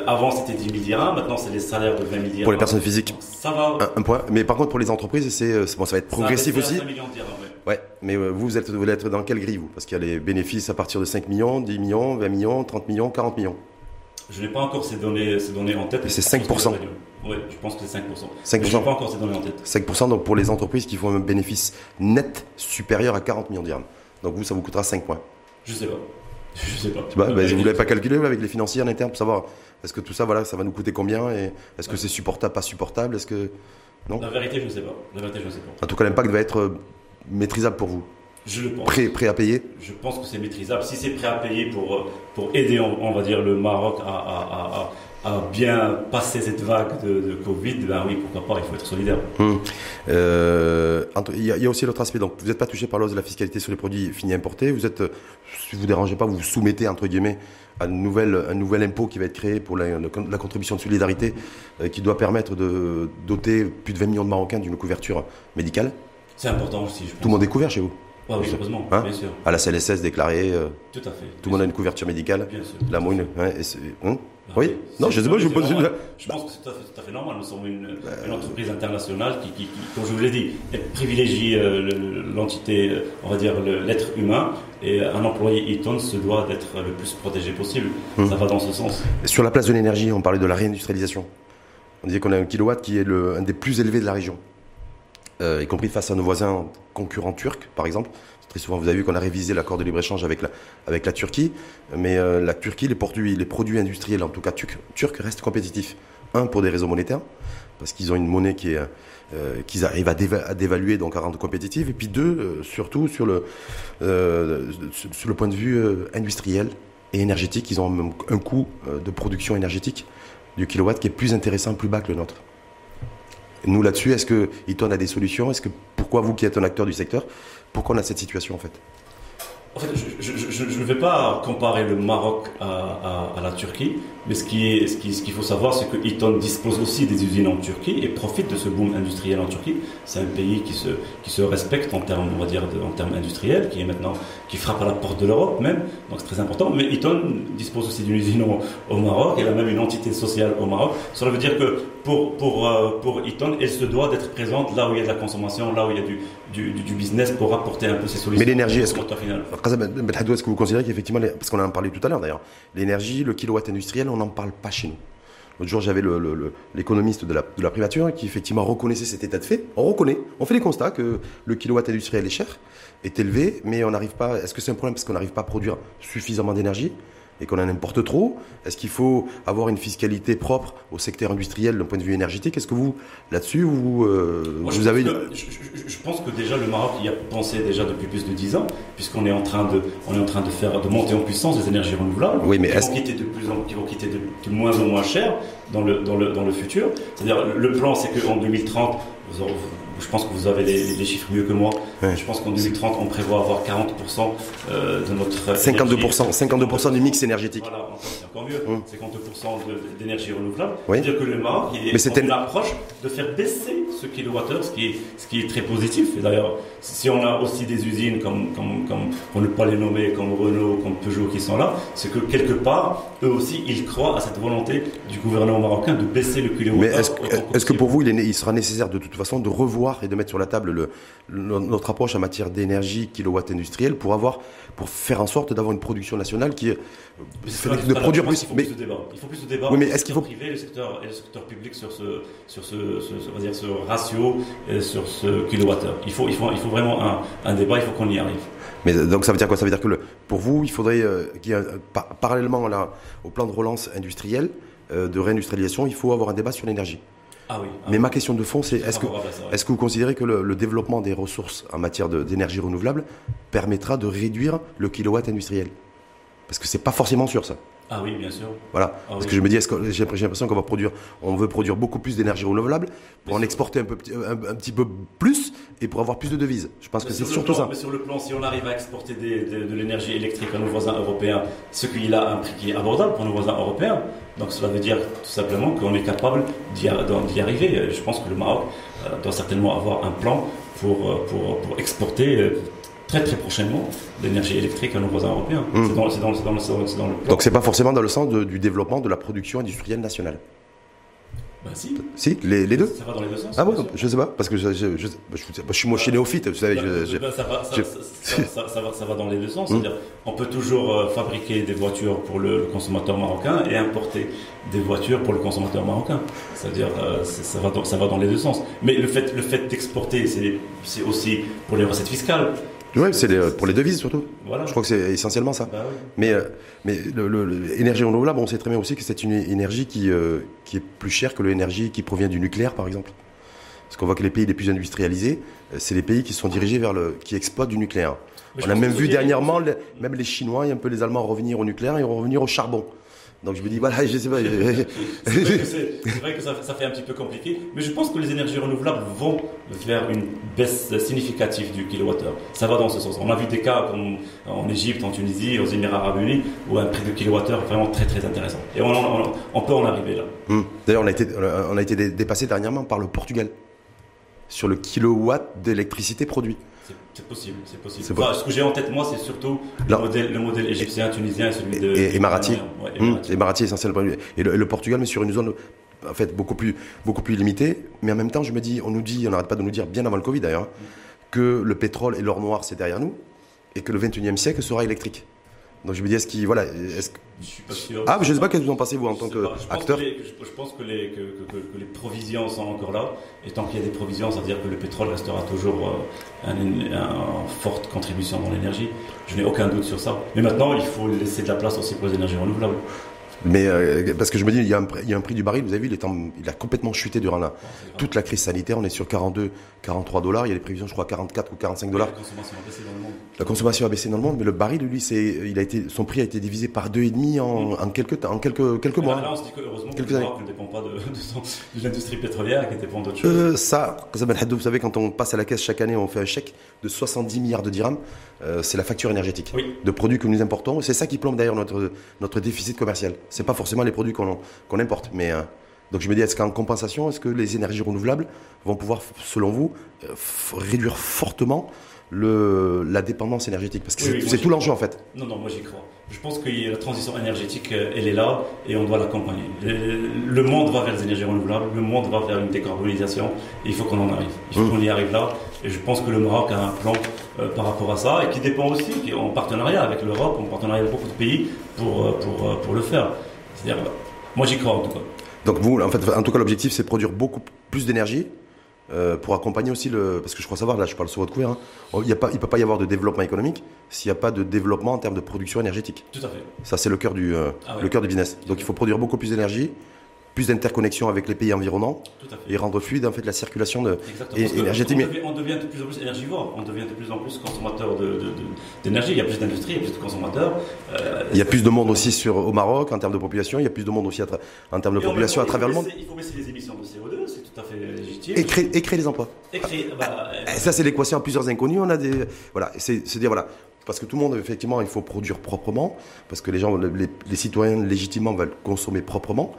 avant c'était 10 000 dirhams, maintenant c'est les salaires de 20 000 dirhams. Pour les personnes physiques Ça va. Un, point. Mais par contre, pour les entreprises, c'est euh, bon, ça va être progressif aussi. 5 millions de dirhams, ouais. mais euh, vous, vous, êtes, vous voulez être dans quelle grille, vous? Parce qu'il y a les bénéfices à partir de 5 millions, 10 millions, 20 millions, 30 millions, 40 millions. Je n'ai pas encore ces données, ces données en tête. C'est 5%. Oui, je pense que c'est 5%. 5%. Je n'ai pas encore ces données en tête. 5% donc pour les entreprises qui font un bénéfice net supérieur à 40 millions de dirhams. Donc vous, ça vous coûtera 5 points. Je sais pas. Je sais pas. Bah, bah, vous ne l'avez pas calculé avec les financiers en interne pour savoir est-ce que tout ça, voilà, ça va nous coûter combien et est-ce que c'est supportable, pas supportable Est-ce que non? La vérité, je ne sais pas. La vérité, je sais pas. En tout cas, l'impact va être euh, maîtrisable pour vous. Je le pense. Prêt, prêt à payer? Je pense que c'est maîtrisable. Si c'est prêt à payer pour, euh, pour aider, on, va dire, le Maroc à, à à bien passer cette vague de, Covid, ben oui, pourquoi pas, il faut être solidaire. Hum. Euh, il y, a aussi l'autre aspect. Donc, vous n'êtes pas touché par l'ose de la fiscalité sur les produits finis importés. Vous êtes, si vous ne dérangez pas, vous vous soumettez, entre guillemets, à une nouvelle, un nouvel impôt qui va être créé pour la, contribution de solidarité euh, qui doit permettre de doter plus de 20 millions de Marocains d'une couverture médicale. C'est important aussi, je pense. Tout le monde est couvert chez vous oui, heureusement, hein bien sûr. À la CLSS déclaré. Euh, tout à fait. Tout le monde a une couverture médicale. Bien sûr. La. Hein, hein oui Non, je sais pas, je vous pose une. Je pense que c'est tout, à fait normal. Nous sommes une, une entreprise internationale qui, qui, comme je vous l'ai dit, privilégie euh, l'entité, euh, on va dire l'être humain, et un employé Eaton se doit d'être le plus protégé possible. Hum. Ça va dans ce sens. Sur la place de l'énergie, on parlait de la réindustrialisation. On disait qu'on a un kilowatt qui est le, un des plus élevés de la région. Euh, y compris face à nos voisins concurrents turcs, par exemple. Très souvent, vous avez vu qu'on a révisé l'accord de libre-échange avec la, avec la Turquie, mais euh, la Turquie, les produits, les produits industriels, en tout cas turcs, restent compétitifs. Un, pour des raisons monétaires, parce qu'ils ont une monnaie qui est, euh, qu'ils arrivent à, dévaluer, donc à rendre compétitive. Et puis deux, surtout sur le, sur le point de vue industriel et énergétique, ils ont un coût de production énergétique du kilowatt qui est plus intéressant, plus bas que le nôtre. Nous là-dessus, est-ce que Eaton a des solutions? Est-ce que pourquoi vous qui êtes un acteur du secteur, pourquoi on a cette situation en fait? En fait, je ne vais pas comparer le Maroc à, la Turquie, mais ce qu'il ce qui, ce qu'il faut savoir, c'est que Eaton dispose aussi des usines en Turquie et profite de ce boom industriel en Turquie. C'est un pays qui se, qui se respecte en termes, on va dire, en termes industriels, qui est maintenant, qui frappe à la porte de l'Europe même, donc c'est très important. Mais Eaton dispose aussi d'une usine au, Maroc, elle a même une entité sociale au Maroc. Cela veut dire que pour, pour, euh, pour Eaton, elle se doit d'être présente là où il y a de la consommation, là où il y a du, du, du business pour apporter un peu ces solutions. Mais l'énergie, est-ce que, est-ce que vous considérez qu'effectivement, parce qu'on en a parlé tout à l'heure d'ailleurs, l'énergie, le kilowatt industriel, on n'en parle pas chez nous L'autre jour, j'avais l'économiste de, la, de la privature qui effectivement reconnaissait cet état de fait. On reconnaît, on fait les constats que le kilowatt industriel est cher, est élevé, mais on n'arrive pas. Est-ce que c'est un problème parce qu'on n'arrive pas à produire suffisamment d'énergie? Et qu'on en importe trop Est-ce qu'il faut avoir une fiscalité propre au secteur industriel d'un point de vue énergétique? Est-ce que vous, là-dessus, vous, euh, vous je avez... je, je, pense que déjà le Maroc y a pensé déjà depuis plus de 10 ans, puisqu'on est en train de, on est en train de faire, de monter en puissance des énergies renouvelables, oui, mais qui, vont quitter de plus en, qui vont quitter de, de moins en moins cher dans le, dans le, dans le futur. C'est-à-dire, le plan, c'est qu'en 2030, vous, je pense que vous avez les, chiffres mieux que moi. Je pense qu'en 2030, on prévoit avoir 40% euh, de notre 52%, 52% du mix énergétique. Voilà, c'est encore mieux. 52% d'énergie renouvelable. C'est-à-dire que le Maroc, il est en approche de faire baisser ce kilowattheure, ce qui est, ce qui est très positif. Et d'ailleurs, si on a aussi des usines comme, comme, comme, pour ne pas les nommer, comme Renault, comme Peugeot qui sont là, c'est que quelque part, eux aussi, ils croient à cette volonté du gouvernement marocain de baisser le kilowattheure. Mais est-ce que pour vous, il, est, il sera nécessaire de toute façon de revoir et de mettre sur la table le, notre approche en matière d'énergie kilowatt industriel pour avoir pour faire en sorte d'avoir une production nationale qui est de produire plus. Il faut, mais, plus de débat. Il faut plus de débat. Oui, mais est-ce qu'il faut privé, le secteur et le secteur public sur ce sur ce, ce, dire, ce ratio et sur ce kilowattheure. Il faut il faut il faut vraiment un, un débat. Il faut qu'on y arrive. Mais donc ça veut dire quoi? Ça veut dire que le, pour vous, il faudrait euh, qu'il y ait parallèlement là, au plan de relance industriel, euh, de réindustrialisation, il faut avoir un débat sur l'énergie. Ah ah Mais ma question de fond, c'est est-ce que, est que vous considérez que le, développement des ressources en matière d'énergie renouvelable permettra de réduire le kilowatt industriel? Parce que c'est pas forcément sûr ça. Ah oui, bien sûr. Voilà. Ah Parce que je me dis, que j'ai l'impression qu'on va produire, on veut produire beaucoup plus d'énergie renouvelable pour en exporter un, peu, un, petit peu plus et pour avoir plus de devises. Je pense que c'est surtout ça. Mais sur le plan, si on arrive à exporter de l'énergie électrique à nos voisins européens, ce qu'il a un prix qui est abordable pour nos voisins européens, donc cela veut dire tout simplement qu'on est capable d'y arriver. Je pense que le Maroc euh, doit certainement avoir un plan pour, euh, pour, pour exporter euh, très très prochainement l'énergie électrique à nos voisins européens. Mmh. C'est dans, dans, dans, dans, le plan. Donc c'est pas forcément dans le sens du développement de la production industrielle nationale. Bah si. Si, les, les, deux Ça va dans les deux sens. Ah bon, je sais pas, parce que je, je, je, je suis moi néophyte, vous savez. Bah, ça, va, dans les deux sens. Mmh. C'est-à-dire, on peut toujours euh, fabriquer des voitures pour le, consommateur marocain et importer des voitures pour le consommateur marocain. C'est-à-dire, euh, ça, va dans, ça va dans les deux sens. Mais le fait, le fait d'exporter, c'est aussi pour les recettes fiscales. Oui, c'est pour les devises surtout. Je crois que c'est essentiellement ça. Bah mais euh, mais l'énergie renouvelable, on sait très bien aussi que c'est une énergie qui, euh, qui est plus chère que l'énergie qui provient du nucléaire, par exemple. Parce qu'on voit que les pays les plus industrialisés, euh, c'est les pays qui sont dirigés vers le, qui exploitent du nucléaire. on a même vu dernièrement, même les Chinois et un peu les Allemands revenir au nucléaire et revenir au charbon. Donc je me dis, voilà, je sais pas. c'est vrai que ça, ça, fait un petit peu compliqué, mais je pense que les énergies renouvelables vont vers une baisse significative du kilowattheure. Ça va dans ce sens. On a vu des cas comme en Égypte, en Tunisie, aux Émirats Arabes Unis, où un prix de kilowattheure vraiment très très intéressant. Et on, on, peut en arriver là. Hum. D'ailleurs, on a été, on a été dépassé dernièrement par le Portugal sur le kilowatt d'électricité produit. C'est possible, c'est possible. ce que j'ai en tête, moi, c'est surtout le modèle, le modèle, égyptien, tunisien et celui de. Et. Et le, Portugal, mais sur une zone en fait beaucoup plus, beaucoup plus limitée. Mais en même temps, je me dis, on nous dit, on n'arrête pas de nous dire, bien avant le Covid d'ailleurs, que le pétrole et l'or noir, c'est derrière nous, et que le 21e siècle sera électrique. Donc je me dis, est-ce qu'il. Voilà, est-ce Je suis pas sûr. Ah, je ne sais pas qu'est-ce que vous en pensez, vous, en tant qu'acteur je, je, pense que les, que, que, que, les provisions sont encore là. Et tant qu'il y a des provisions, ça veut dire que le pétrole restera toujours euh, une un, forte contribution dans l'énergie. Je n'ai aucun doute sur ça. Mais maintenant, il faut laisser de la place aussi pour les énergies renouvelables. Mais euh, parce que je me dis, il y, a un, il y, a un, prix du baril, vous avez vu, il, est il a complètement chuté durant la, toute la crise sanitaire. On est sur 42, 43 dollars. Il y a des prévisions, je crois, 44 ou 45 dollars. La consommation a baissé dans le monde. La consommation a baissé dans le monde, mais le baril, lui, il a été, son prix a été divisé par deux et demi en, en quelques, en quelques, quelques mois. Là, on se dit que heureusement quelques que ne dépend pas de, de, de l'industrie pétrolière, qui dépend d'autres choses. Euh, ça, vous savez, quand on passe à la caisse chaque année, on fait un chèque de 70 milliards de dirhams. Euh, c'est la facture énergétique oui. de produits que nous importons. C'est ça qui plombe d'ailleurs notre, notre déficit commercial. C'est pas forcément les produits qu'on importe. Mais, euh, donc je me dis, est-ce qu'en compensation, est-ce que les énergies renouvelables vont pouvoir, selon vous, euh, réduire fortement le, la dépendance énergétique? Parce que c'est tout l'enjeu en fait. Non, non, moi j'y crois. Je pense que la transition énergétique, euh, elle est là et on doit l'accompagner. Le monde va vers les énergies renouvelables, le monde va vers une décarbonisation et il faut qu'on en arrive. Il faut mmh. qu'on y arrive là. Et je pense que le Maroc a un plan euh, par rapport à ça et qui dépend aussi, qui est en partenariat avec l'Europe, en partenariat avec beaucoup de pays pour, euh, pour, pour le faire. C'est-à-dire, moi j'y crois en tout cas. Donc vous, en fait, en tout cas, l'objectif, c'est de produire beaucoup plus d'énergie euh, pour accompagner aussi le. Parce que je crois savoir, là, je parle sur votre couvert, hein, il ne peut pas y avoir de développement économique s'il n'y a pas de développement en termes de production énergétique. Tout à fait. Ça, c'est le cœur du, euh, ah le cœur du business. Donc, il faut produire beaucoup plus d'énergie plus d'interconnexion avec les pays environnants et rendre fluide en fait la circulation de énergétique. On, devient, de plus en plus énergivore, on devient de plus en plus consommateur d'énergie. il y a plus d'industrie, il y a plus de consommateurs. Euh, il y a plus de monde aussi sur, au Maroc en termes de population. Il y a plus de monde aussi en termes de population à travers le monde. Il faut baisser les émissions de CO2, c'est tout à fait légitime. Et créer, et créer les emplois. Et créer, bah, ça c'est l'équation à plusieurs inconnus. On a des voilà, c'est dire voilà parce que tout le monde, effectivement, il faut produire proprement, parce que les gens, les, les citoyens légitimement veulent consommer proprement.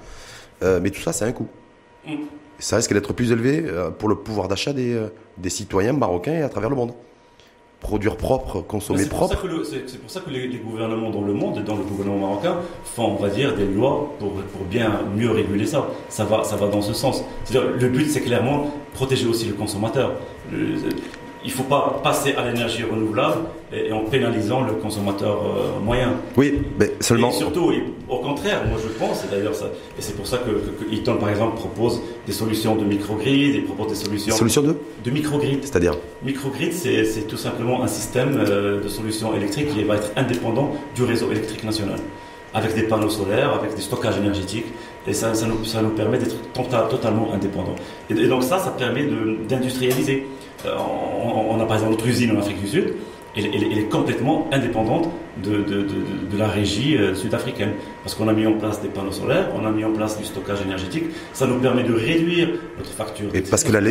Euh, mais tout ça, c'est un coût. Mm. Ça risque d'être plus élevé euh, pour le pouvoir d'achat des, euh, des, citoyens marocains à travers le monde. Produire propre, consommer propre. C'est pour ça que les, gouvernements dans le monde, et dans le gouvernement marocain, font, on va dire, des lois pour, pour bien mieux réguler ça. Ça va, ça va dans ce sens. Le but, c'est clairement protéger aussi le consommateur il ne faut pas passer à l'énergie renouvelable et, en pénalisant le consommateur euh, moyen. Oui, mais seulement. Et surtout, au contraire, moi je pense, et d'ailleurs, ça, et c'est pour ça que, Eaton, par exemple, propose des solutions de microgrid, il propose des solutions. Solutions de De microgrid. C'est-à-dire Microgrid, c'est tout simplement un système euh, de solutions électriques qui va être indépendant du réseau électrique national avec des panneaux solaires, avec des stockages énergétiques, et ça, ça, nous, ça nous, permet d'être totalement indépendants. Et, et, donc ça, ça permet d'industrialiser. Euh, on, a par exemple notre usine en Afrique du Sud, elle, est complètement indépendante de, de, la régie euh, sud-africaine. Parce qu'on a mis en place des panneaux solaires, on a mis en place du stockage énergétique, ça nous permet de réduire notre facture. Et parce que, la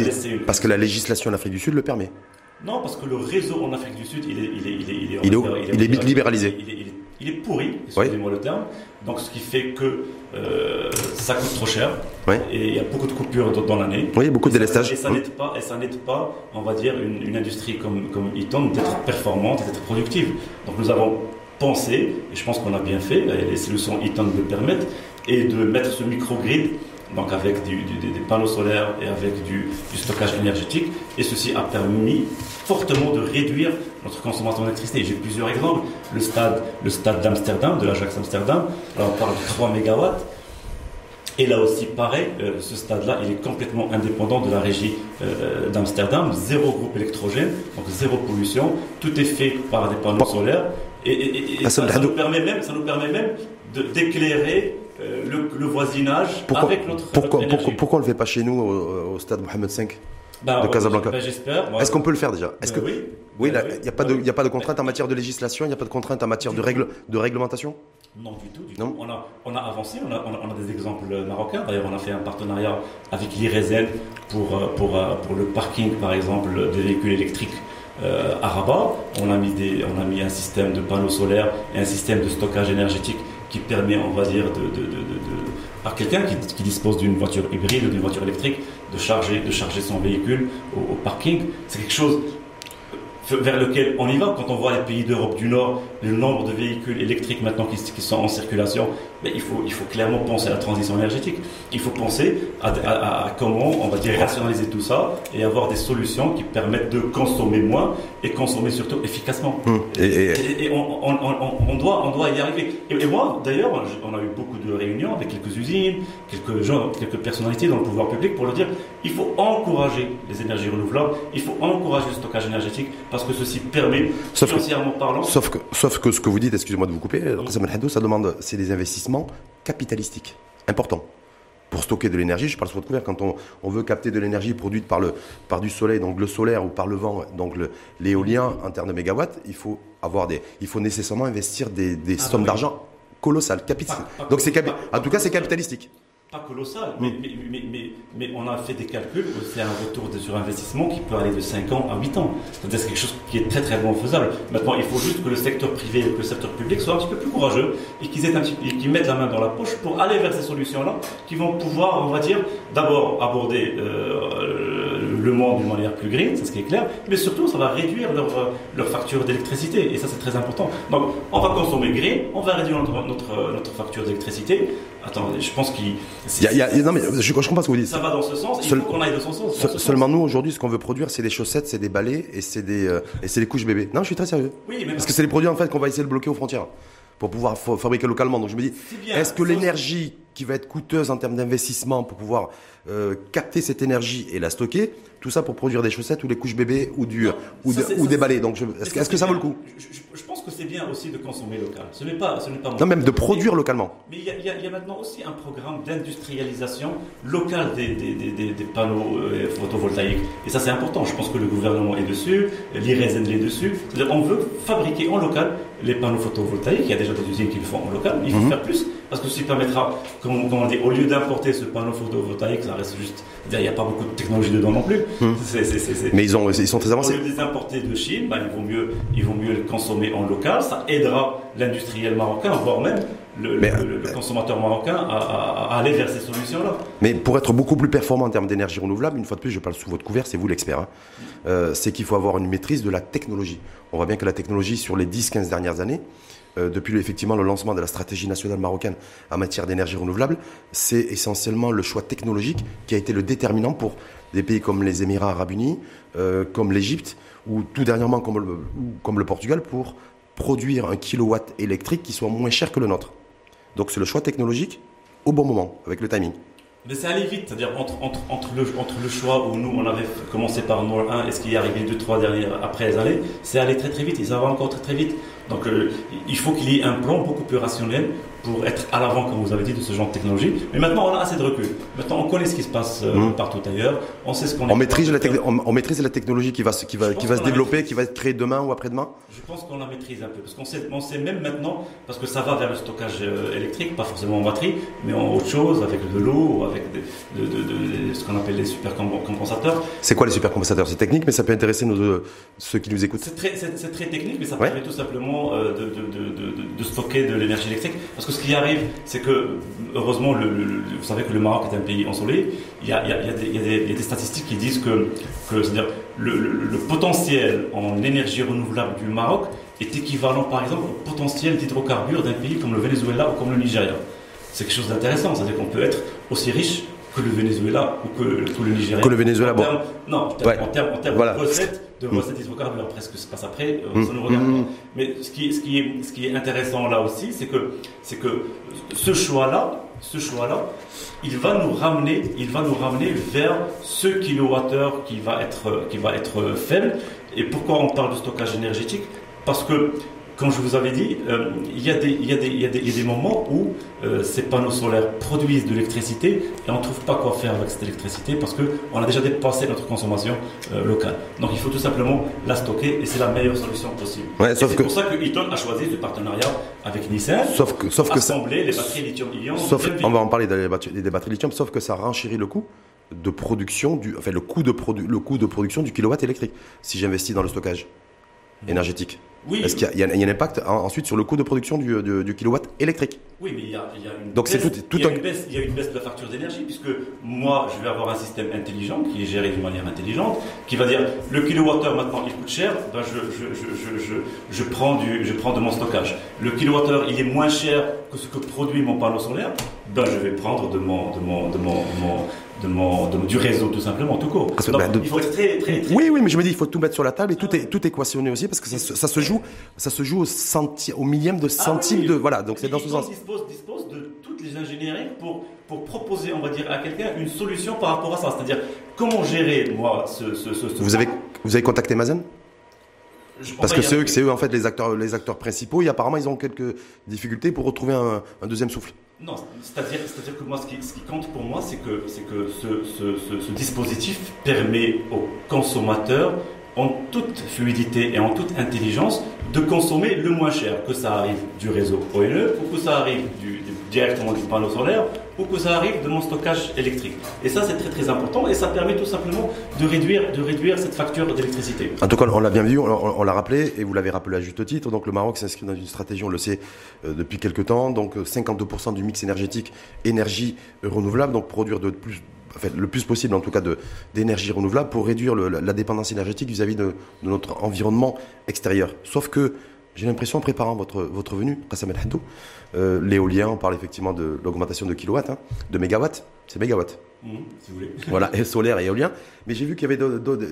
parce que la législation en Afrique du Sud le permet. Non, parce que le réseau en Afrique du Sud, il est, il est, il est, il est, libéralisé. Il est pourri, excusez-moi le terme. Donc, ce qui fait que euh, ça coûte trop cher. Et il y a beaucoup de coupures dans l'année. Oui, beaucoup de délestage. Et ça n'aide pas, et ça n'aide pas, on va dire, une, industrie comme, comme Eaton d'être performante, d'être productive. Donc, nous avons pensé, et je pense qu'on a bien fait, les solutions Eaton le permettent, et de mettre ce microgrid donc avec des panneaux solaires et avec du, stockage énergétique. Et ceci a permis fortement de réduire notre consommation d'électricité. J'ai plusieurs exemples. Le stade, le stade d'Amsterdam, de l'Ajax Amsterdam, alors on parle de 3 MW. Et là aussi, pareil, euh, ce stade-là, il est complètement indépendant de la régie euh, d'Amsterdam, zéro groupe électrogène, donc zéro pollution, tout est fait par des panneaux solaires, et, ça, nous permet même, ça nous permet même d'éclairer euh, le, voisinage avec notre, pourquoi, pourquoi, on ne le fait pas chez nous au, stade Mohamed V bah, de Casablanca bah, J'espère. Est-ce qu'on peut le faire déjà Est-ce que oui Oui, il n'y a pas de, il a pas de contrainte en matière de législation, il n'y a pas de contrainte en matière de règle, de réglementation. Non du tout. Du non. Tout. On a, on a avancé, on a, on a, des exemples marocains. D'ailleurs, on a fait un partenariat avec l'IRESEN pour, euh, pour, euh, pour le parking, par exemple, des véhicules électriques. à Rabat, on a, mis des, on a mis un système de panneaux solaires et un système de stockage énergétique qui permet, on va dire, de, à quelqu'un qui, dispose d'une voiture hybride ou d'une voiture électrique de charger, de charger son véhicule au parking. C'est quelque chose vers lequel on y va. Quand on voit les pays d'Europe du Nord, le nombre de véhicules électriques maintenant qui, sont en circulation, mais il, faut, il faut clairement penser à la transition énergétique. Il faut penser à, comment on va dire rationaliser tout ça et avoir des solutions qui permettent de consommer moins et consommer surtout efficacement. Hum. Et, on, doit, on doit y arriver. Et, moi, d'ailleurs, on a eu beaucoup de réunions avec quelques usines, quelques gens, quelques personnalités dans le pouvoir public pour leur dire il faut encourager les énergies renouvelables, il faut encourager le stockage énergétique parce que ceci permet, financièrement parlant. Sauf que, sauf que ce que vous dites, excusez-moi de vous couper, ça demande, c'est des investissements capitalistiques importants pour stocker de l'énergie, je parle sur votre couvert, quand on, veut capter de l'énergie produite par, le, par du soleil, donc le solaire ou par le vent, donc l'éolien en termes de mégawatts, il faut, avoir des, il faut nécessairement investir des, ah, sommes d'argent colossales, capitales. donc c'est en tout cas c'est capitalistique pas colossal, mais, mais, mais, on a fait des calculs, c'est un retour de, sur investissement qui peut aller de 5 ans à 8 ans. C'est-à-dire c'est quelque chose qui est très très bon faisable. Maintenant, il faut juste que le secteur privé et que le secteur public soient un petit peu plus courageux et qu'ils mettent la main dans la poche pour aller vers ces solutions-là qui vont pouvoir, on va dire, d'abord aborder euh, le monde d'une manière plus green, c'est ce qui est clair, mais surtout ça va réduire leur, euh, leur facture d'électricité, et ça c'est très important. Donc on va consommer green, on va réduire notre, notre, notre facture d'électricité. Attends, je pense qu'il... Non mais je, je, comprends ce que vous dites. Ça va dans ce sens, il faut qu'on aille dans son sens. seulement nous aujourd'hui, ce qu'on veut produire, c'est des chaussettes, c'est des balais et c'est des, euh, et c'est des couches bébés. Non, je suis très sérieux. Oui, mais Parce que c'est les produits en fait qu'on va essayer de bloquer aux frontières pour pouvoir fabriquer localement. Donc je me dis, est-ce que l'énergie qui va être coûteuse en termes d'investissement pour pouvoir euh, capter cette énergie et la stocker, tout ça pour produire des chaussettes ou des couches bébés ou, du, ou, ou des balais. Donc, est-ce que ça vaut le coup? Je, pense que c'est bien aussi de consommer local. Ce n'est pas, ce n'est pas non, même de produire localement. Mais il y, a, maintenant aussi un programme d'industrialisation locale des, des, des, des panneaux euh, photovoltaïques. Et ça, c'est important. Je pense que le gouvernement est dessus, l'IRESN est dessus. On veut fabriquer en local les panneaux photovoltaïques. Il y a déjà des usines qui le font en local. Il faut mhm. faire plus parce que ça permettra, comme, on dit, au lieu d'importer ce panneau photovoltaïque, ça reste juste. Il n'y a pas beaucoup de technologie dedans non plus. Hmm. Mais ils, ont, ils sont très avancés. Au lieu de les importer de Chine, ben, il, vaut mieux, il vaut mieux le consommer en local. Ça aidera l'industriel marocain, voire même le, le, consommateur marocain à, aller vers ces solutions-là. Mais pour être beaucoup plus performant en termes d'énergie renouvelable, une fois de plus, je parle sous votre couvert, c'est vous l'expert, hein, euh, c'est qu'il faut avoir une maîtrise de la technologie. On voit bien que la technologie, sur les 10-15 dernières années, euh, depuis effectivement le lancement de la stratégie nationale marocaine en matière d'énergie renouvelable, c'est essentiellement le choix technologique qui a été le déterminant pour des pays comme les Émirats arabes unis, euh, comme l'Égypte, ou tout dernièrement comme le, comme le Portugal, pour produire un kilowatt électrique qui soit moins cher que le nôtre. Donc c'est le choix technologique au bon moment, avec le timing. Mais c'est allé vite, c'est-à-dire entre, entre, entre, le, entre le choix où nous on avait commencé par Nord 1 et ce qui est arrivé deux, trois dernières après les années, c'est allé très très vite et ça va encore très très vite. Donc euh, il faut qu'il y ait un plan beaucoup plus rationnel pour être à l'avant, comme vous avez dit, de ce genre de technologie. Mais maintenant, on a assez de recul. Maintenant, on connaît ce qui se passe euh, mmh. partout ailleurs. On sait ce qu'on on maîtrise la on, maîtrise la technologie qui va, qui va, qui va se développer, qui va être créée demain ou après-demain Je pense qu'on la maîtrise un peu. Parce qu'on sait, on sait même maintenant, parce que ça va vers le stockage euh, électrique, pas forcément en batterie, mais en autre chose, avec de l'eau, ou avec de, de, ce qu'on appelle les supercompensateurs. C'est quoi les supercompensateurs? C'est technique, mais ça peut intéresser nos, ceux qui nous écoutent. C'est très, très, technique, mais ça permet tout simplement de, stocker de l'énergie électrique. Parce que ce qui arrive, c'est que, heureusement, le, vous savez que le Maroc est un pays ensoleillé. Il y a, il y a, des, statistiques qui disent que, c'est-à-dire, le, potentiel en énergie renouvelable du Maroc est équivalent, par exemple, au potentiel d'hydrocarbures d'un pays comme le Venezuela ou comme le Nigeria. C'est quelque chose d'intéressant, c'est-à-dire qu'on peut être aussi riche que le Venezuela ou que, le Nigeria. Que le Venezuela, bon. non, en termes, de recettes, de mm. recettes d'hydrocarbures. Après, ce qui se passe après, euh, mm. ça nous regarde mm. Mais ce qui, ce, qui est, ce qui est intéressant là aussi, c'est que, c'est que ce choix-là, ce choix-là, il va nous ramener, il va nous ramener vers ce kilowattheure qui va être, qui va être faible. Et pourquoi on parle de stockage énergétique? Parce que comme je vous avais dit, euh, il, y a des, il, y a des, il, y a des, il, y a des, moments où euh, ces panneaux solaires produisent de l'électricité et on ne trouve pas quoi faire avec cette électricité parce qu'on a déjà dépassé notre consommation euh, locale. Donc il faut tout simplement la stocker et c'est la meilleure solution possible. Ouais, c'est pour ça que Eaton a choisi ce partenariat avec Nissan. Sauf que, sauf que assembler les batteries lithium-ion. On va en parler des batteries, des batteries lithium, sauf que ça renchérit le coût de production du, enfin le coût de, produ, le coût de production du kilowatt électrique si j'investis dans le stockage énergétique. Oui. Est-ce qu'il y, a un impact ensuite sur le coût de production du, du, kilowatt électrique Oui, mais il y a, il y a une, Donc baisse, tout, tout il y a une baisse, il y a une baisse de la facture d'énergie, puisque moi, je vais avoir un système intelligent qui est géré d'une manière intelligente, qui va dire le kilowattheure maintenant il coûte cher, ben je, je, je, je, je, prends du, je prends de mon stockage. Le kilowattheure il est moins cher que ce que produit mon panneau solaire, ben je vais prendre de mon, de mon, de mon, mon du réseau tout simplement, tout court. Ben, il faut être très, très, Oui, oui, mais je me dis, il faut tout mettre sur la table et tout est tout équationné aussi parce que ça, ça se joue, ça se joue au, centi, au millième de ah centime de, voilà, donc c'est dans ce sens. Dispose, dispose de toutes les ingénieries pour pour proposer, on va dire, à quelqu'un une solution par rapport à ça. C'est-à-dire comment gérer moi ce, ce, ce, vous avez vous avez contacté Mazen? Parce que c'est eux, c'est eux en fait les acteurs, les acteurs principaux. Et apparemment, ils ont quelques difficultés pour retrouver un, un deuxième souffle. Non, c'est-à-dire, c'est-à-dire que moi, ce qui, ce qui, compte pour moi, c'est que, c'est que ce, ce, ce, dispositif permet aux consommateurs, en toute fluidité et en toute intelligence, de consommer le moins cher, que ça arrive du réseau ONE ou que ça arrive directement du panneau solaire ou que ça arrive de mon stockage électrique. Et ça, c'est très très important et ça permet tout simplement de réduire, cette facture d'électricité. En tout cas, on l'a bien vu, on, l'a rappelé et vous l'avez rappelé à juste titre. Donc le Maroc s'inscrit dans une stratégie, on le sait euh, depuis quelques temps, donc 52% du mix énergétique énergie renouvelable, donc produire de plus le plus possible en tout cas d'énergie renouvelable pour réduire la, dépendance énergétique vis-à-vis de, notre environnement extérieur. Sauf que j'ai l'impression en préparant votre, votre venue, Qassam El euh, l'éolien, on parle effectivement de l'augmentation de kilowatts, hein, de mégawatts, c'est mégawatts. Mmh, si vous voulez. Voilà, et solaire et éolien. Mais j'ai vu qu'il y avait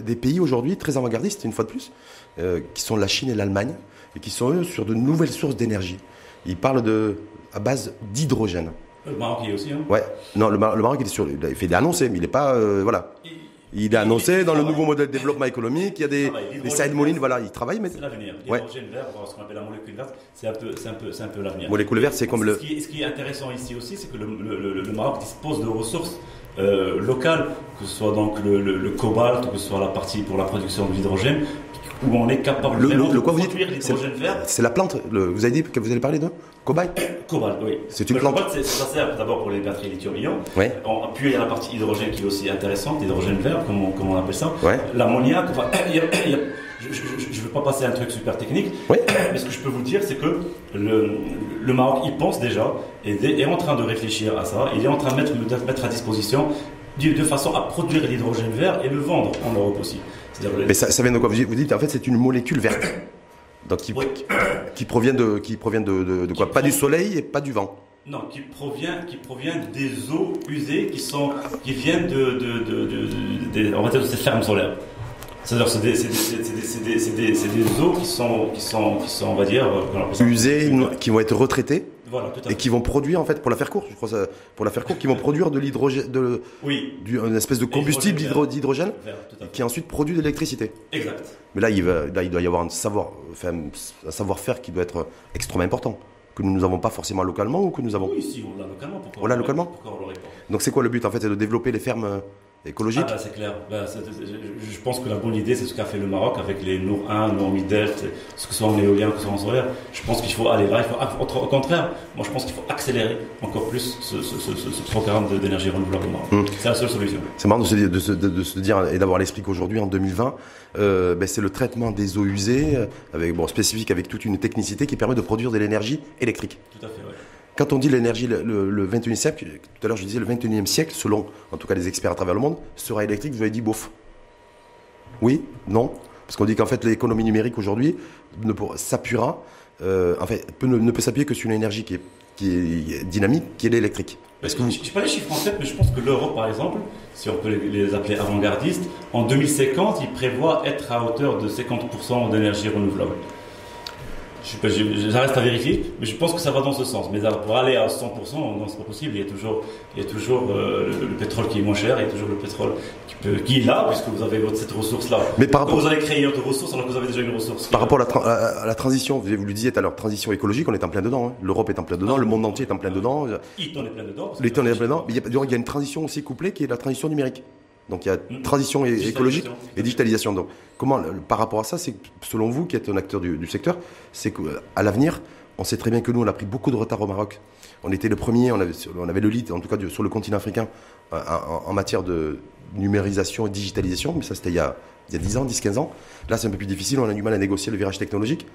des pays aujourd'hui très avant-gardistes, une fois de plus, euh, qui sont la Chine et l'Allemagne, et qui sont eux sur de nouvelles sources d'énergie. Ils parlent de, à base d'hydrogène. Le Maroc y est aussi. Hein. Ouais. Non, le, Maroc il est sur, il fait des annoncés, mais il n'est pas, euh, voilà. Il, est annoncé dans le nouveau modèle de développement économique. Il y a des, des side molines, voilà, il travaille. Mais... C'est l'avenir. L'hydrogène vert, ce qu'on appelle la molécule verte, c'est un peu, c'est un peu, un peu l'avenir. Molécule verte, c'est comme le. Ce qui, est, ce qui, est, intéressant ici aussi, c'est que le, le, Maroc dispose de ressources euh, locales, que ce soit donc le, cobalt, que ce soit la partie pour la production de l'hydrogène, où on est capable le, de produire l'hydrogène vert. C'est la plante. vous avez dit que vous allez parler de cobalt Cobalt, oui. C'est une plante. Cobalt, ça sert d'abord pour les batteries lithium-ion. Puis il y a la partie hydrogène qui est aussi intéressante, l'hydrogène vert, comme on, on, appelle ça. L'ammoniac. Enfin, je ne veux pas passer un truc super technique, mais ce que je peux vous dire, c'est que le, le, Maroc y pense déjà et est en train de réfléchir à ça. Il est en train de mettre, de mettre à disposition de façon à produire l'hydrogène vert et le vendre en Europe aussi. Mais ça, ça, vient de quoi? Vous dites en fait c'est une molécule verte. Donc qui, qui, provient de qui provient de, de, quoi? Pas du soleil et pas du vent? Non, qui provient, qui provient des eaux usées qui sont qui viennent de, de, de, on va dire de ces fermes solaires. C'est-à-dire c'est des, des, des, des, eaux qui sont qui sont qui sont on va dire euh, usées, qui vont être retraitées? Et qui vont produire, en fait, pour la faire court, je crois, pour la faire court, qui vont produire de l'hydrogène, de, oui. une espèce de combustible d'hydrogène, qui ensuite produit de l'électricité. Exact. Mais là, il, va, là, il doit y avoir un savoir, enfin, un savoir-faire qui doit être extrêmement important que nous n'avons pas forcément localement ou que nous avons. Oui, si, on l'a localement. Pourquoi on l'a localement. Pourquoi on l'aurait pas Donc c'est quoi le but en fait, c'est de développer les fermes écologique ah, bah, C'est clair. Bah, je pense que la bonne idée, c'est ce qu'a fait le Maroc avec les Nour 1, Nour Midelt, ce que ce soit en éolien, que ce soit en solaire. Je pense qu'il faut aller là. Il faut, au contraire, moi je pense qu'il faut accélérer encore plus ce, ce, ce, ce programme d'énergie renouvelable au Maroc. Hum. C'est la seule solution. C'est marrant de se, de, se, dire et d'avoir l'esprit qu'aujourd'hui, en 2020, euh, ben, c'est le traitement des eaux usées, euh, avec, bon, spécifique avec toute une technicité qui permet de produire de l'énergie électrique. Tout à fait, ouais. Quand on dit l'énergie, le, 21e siècle, tout à l'heure je disais le 21e siècle, selon en tout cas les experts à travers le monde, sera électrique, vous avez dit bof. Oui? Non? Parce qu'on dit qu'en fait l'économie numérique aujourd'hui s'appuiera, euh, fait, ne, peut s'appuyer que sur une énergie qui est, dynamique, qui est l'électrique. Je n'ai pas les chiffres en mais je pense que l'Europe, par exemple, si on peut les appeler avant-gardistes, en 2050, il prévoit être à hauteur de 50% d'énergie renouvelable. Je, ça reste à vérifier, mais je pense que ça va dans ce sens. Mais pour aller à 100%, non, c'est pas possible. Il y a toujours, il y a toujours euh, le, pétrole qui est moins cher, il y a toujours le pétrole qui, peut, qui est là, puisque vous avez votre, cette ressource-là. Mais par rapport, vous allez créer une autre ressource alors que vous avez déjà une ressource. Par rapport à la, transition, vous, le disiez tout à l'heure, transition écologique, on est en plein dedans. Hein. L'Europe est en plein dedans, le monde entier est en plein dedans. L'Iton est plein dedans. L'Iton est plein dedans. Mais il y, a, il y a une transition aussi couplée qui est la transition numérique. Donc il y a mm. transition écologique et digitalisation. Donc comment, par rapport à ça, c'est selon vous, qui êtes un acteur du, secteur, c'est qu'à l'avenir, on sait très bien que nous, on a pris beaucoup de retard au Maroc. On était le premier, on avait, on avait le lead, en tout cas sur le continent africain, en, matière de numérisation et digitalisation, mais ça c'était il y a, il y a 10 ans, 10-15 ans. Là, c'est un peu plus difficile, on a du mal à négocier le virage technologique.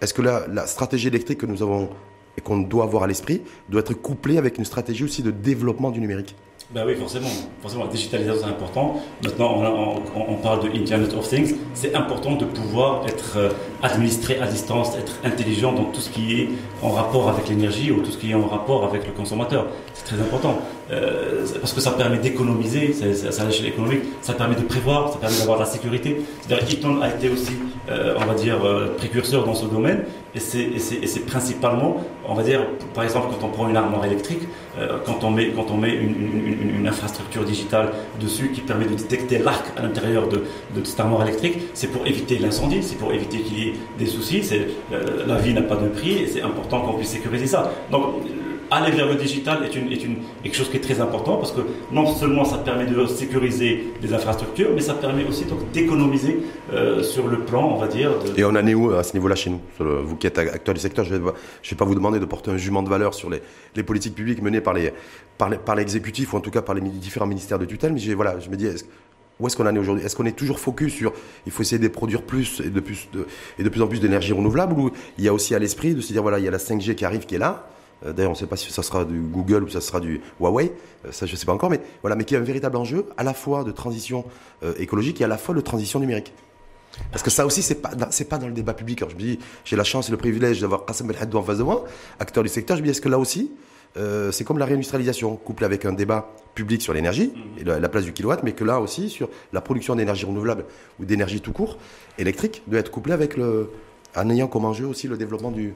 Est-ce que la, la stratégie électrique que nous avons et qu'on doit avoir à l'esprit doit être couplée avec une stratégie aussi de développement du numérique? Ben oui, forcément. Forcément, la digitalisation, c'est important. Maintenant, on, on, parle de Internet of Things. C'est important de pouvoir être euh, administré à distance, être intelligent dans tout ce qui est en rapport avec l'énergie ou tout ce qui est en rapport avec le consommateur. C'est très important. Euh, parce que ça permet d'économiser, c'est à l'échelle économique, ça permet de prévoir, ça permet d'avoir la sécurité. C'est-à-dire a été aussi, euh, on va dire, précurseur dans ce domaine. Et c'est principalement, on va dire, par exemple, quand on prend une armoire électrique, quand on met, quand on met une infrastructure digitale dessus qui permet de détecter l'arc à l'intérieur de, de cette armoire électrique. C'est pour éviter l'incendie, c'est pour éviter qu'il y ait des soucis. Euh, la vie n'a pas de prix et c'est important qu'on puisse sécuriser ça. Aller vers le digital est, une, est une, quelque chose qui est très important parce que non seulement ça permet de sécuriser des infrastructures, mais ça permet aussi d'économiser euh, sur le plan, on va dire. Et on en est où à ce niveau-là chez nous? Vous qui êtes acteur du secteur, je ne vais, vais, pas vous demander de porter un jugement de valeur sur les, les politiques publiques menées par les par, par l'exécutif ou en tout cas par les différents ministères de tutelle, mais voilà, je me dis, où est-ce qu'on en est aujourd'hui? Est-ce qu'on est toujours focus sur il faut essayer de produire plus et de plus, de, et de plus en plus d'énergie renouvelable ou il y a aussi à l'esprit de se dire voilà, il y a la 5G qui arrive, qui est là D'ailleurs, on ne sait pas si ça sera du Google ou ça sera du Huawei. Ça, je ne sais pas encore. Mais voilà, mais qui est un véritable enjeu à la fois de transition écologique et à la fois de transition numérique. Parce que ça aussi, c'est pas, c'est pas dans le débat public. Alors je me dis, j'ai la chance et le privilège d'avoir Qassem El Haddou en face de moi, acteur du secteur. Je me dis, est-ce que là aussi, euh, c'est comme la réindustrialisation, couplée avec un débat public sur l'énergie mmh. et la, place du kilowatt, mais que là aussi, sur la production d'énergie renouvelable ou d'énergie tout court, électrique, doit être couplée avec le, en ayant comme enjeu aussi le développement du,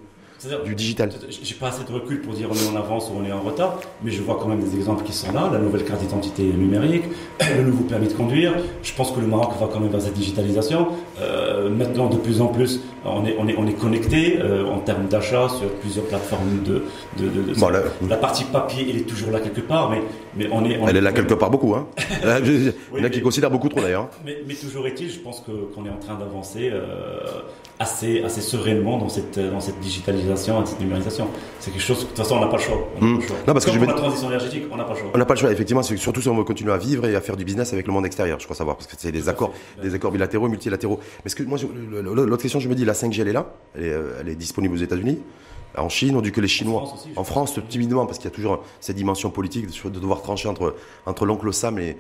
du digital. J'ai pas assez de recul pour dire on est en avance ou on est en retard, mais je vois quand même des exemples qui sont là. La nouvelle carte d'identité numérique, le nouveau permis de conduire. Je pense que le Maroc va quand même vers cette digitalisation. Euh, maintenant, de plus en plus, on est, on est, on est connecté euh, en termes d'achat sur plusieurs plateformes de. de, la, partie papier, elle est toujours là quelque part, mais, mais on est. elle est là quelque part beaucoup, hein. Il y en a qui considèrent beaucoup trop d'ailleurs. Mais, mais, toujours est-il, je pense qu'on est en train d'avancer euh, assez, assez sereinement dans cette, dans cette digitalisation numérisation. C'est quelque chose, de toute façon, on n'a pas le choix. On hmm. Non, parce que je la transition énergétique, on n'a pas le choix. On n'a pas le choix, effectivement, c'est surtout si on veut continuer à vivre et à faire du business avec le monde extérieur, je crois savoir, parce que c'est des accords, des accords bilatéraux, multilatéraux. Mais ce que moi, l'autre question, je me dis, la 5G, elle est là, elle est, euh, elle est disponible aux États-Unis? En Chine, on dit que les Chinois, en France, timidement, parce qu'il y a toujours cette dimension politique de devoir trancher entre, entre l'oncle Sam et,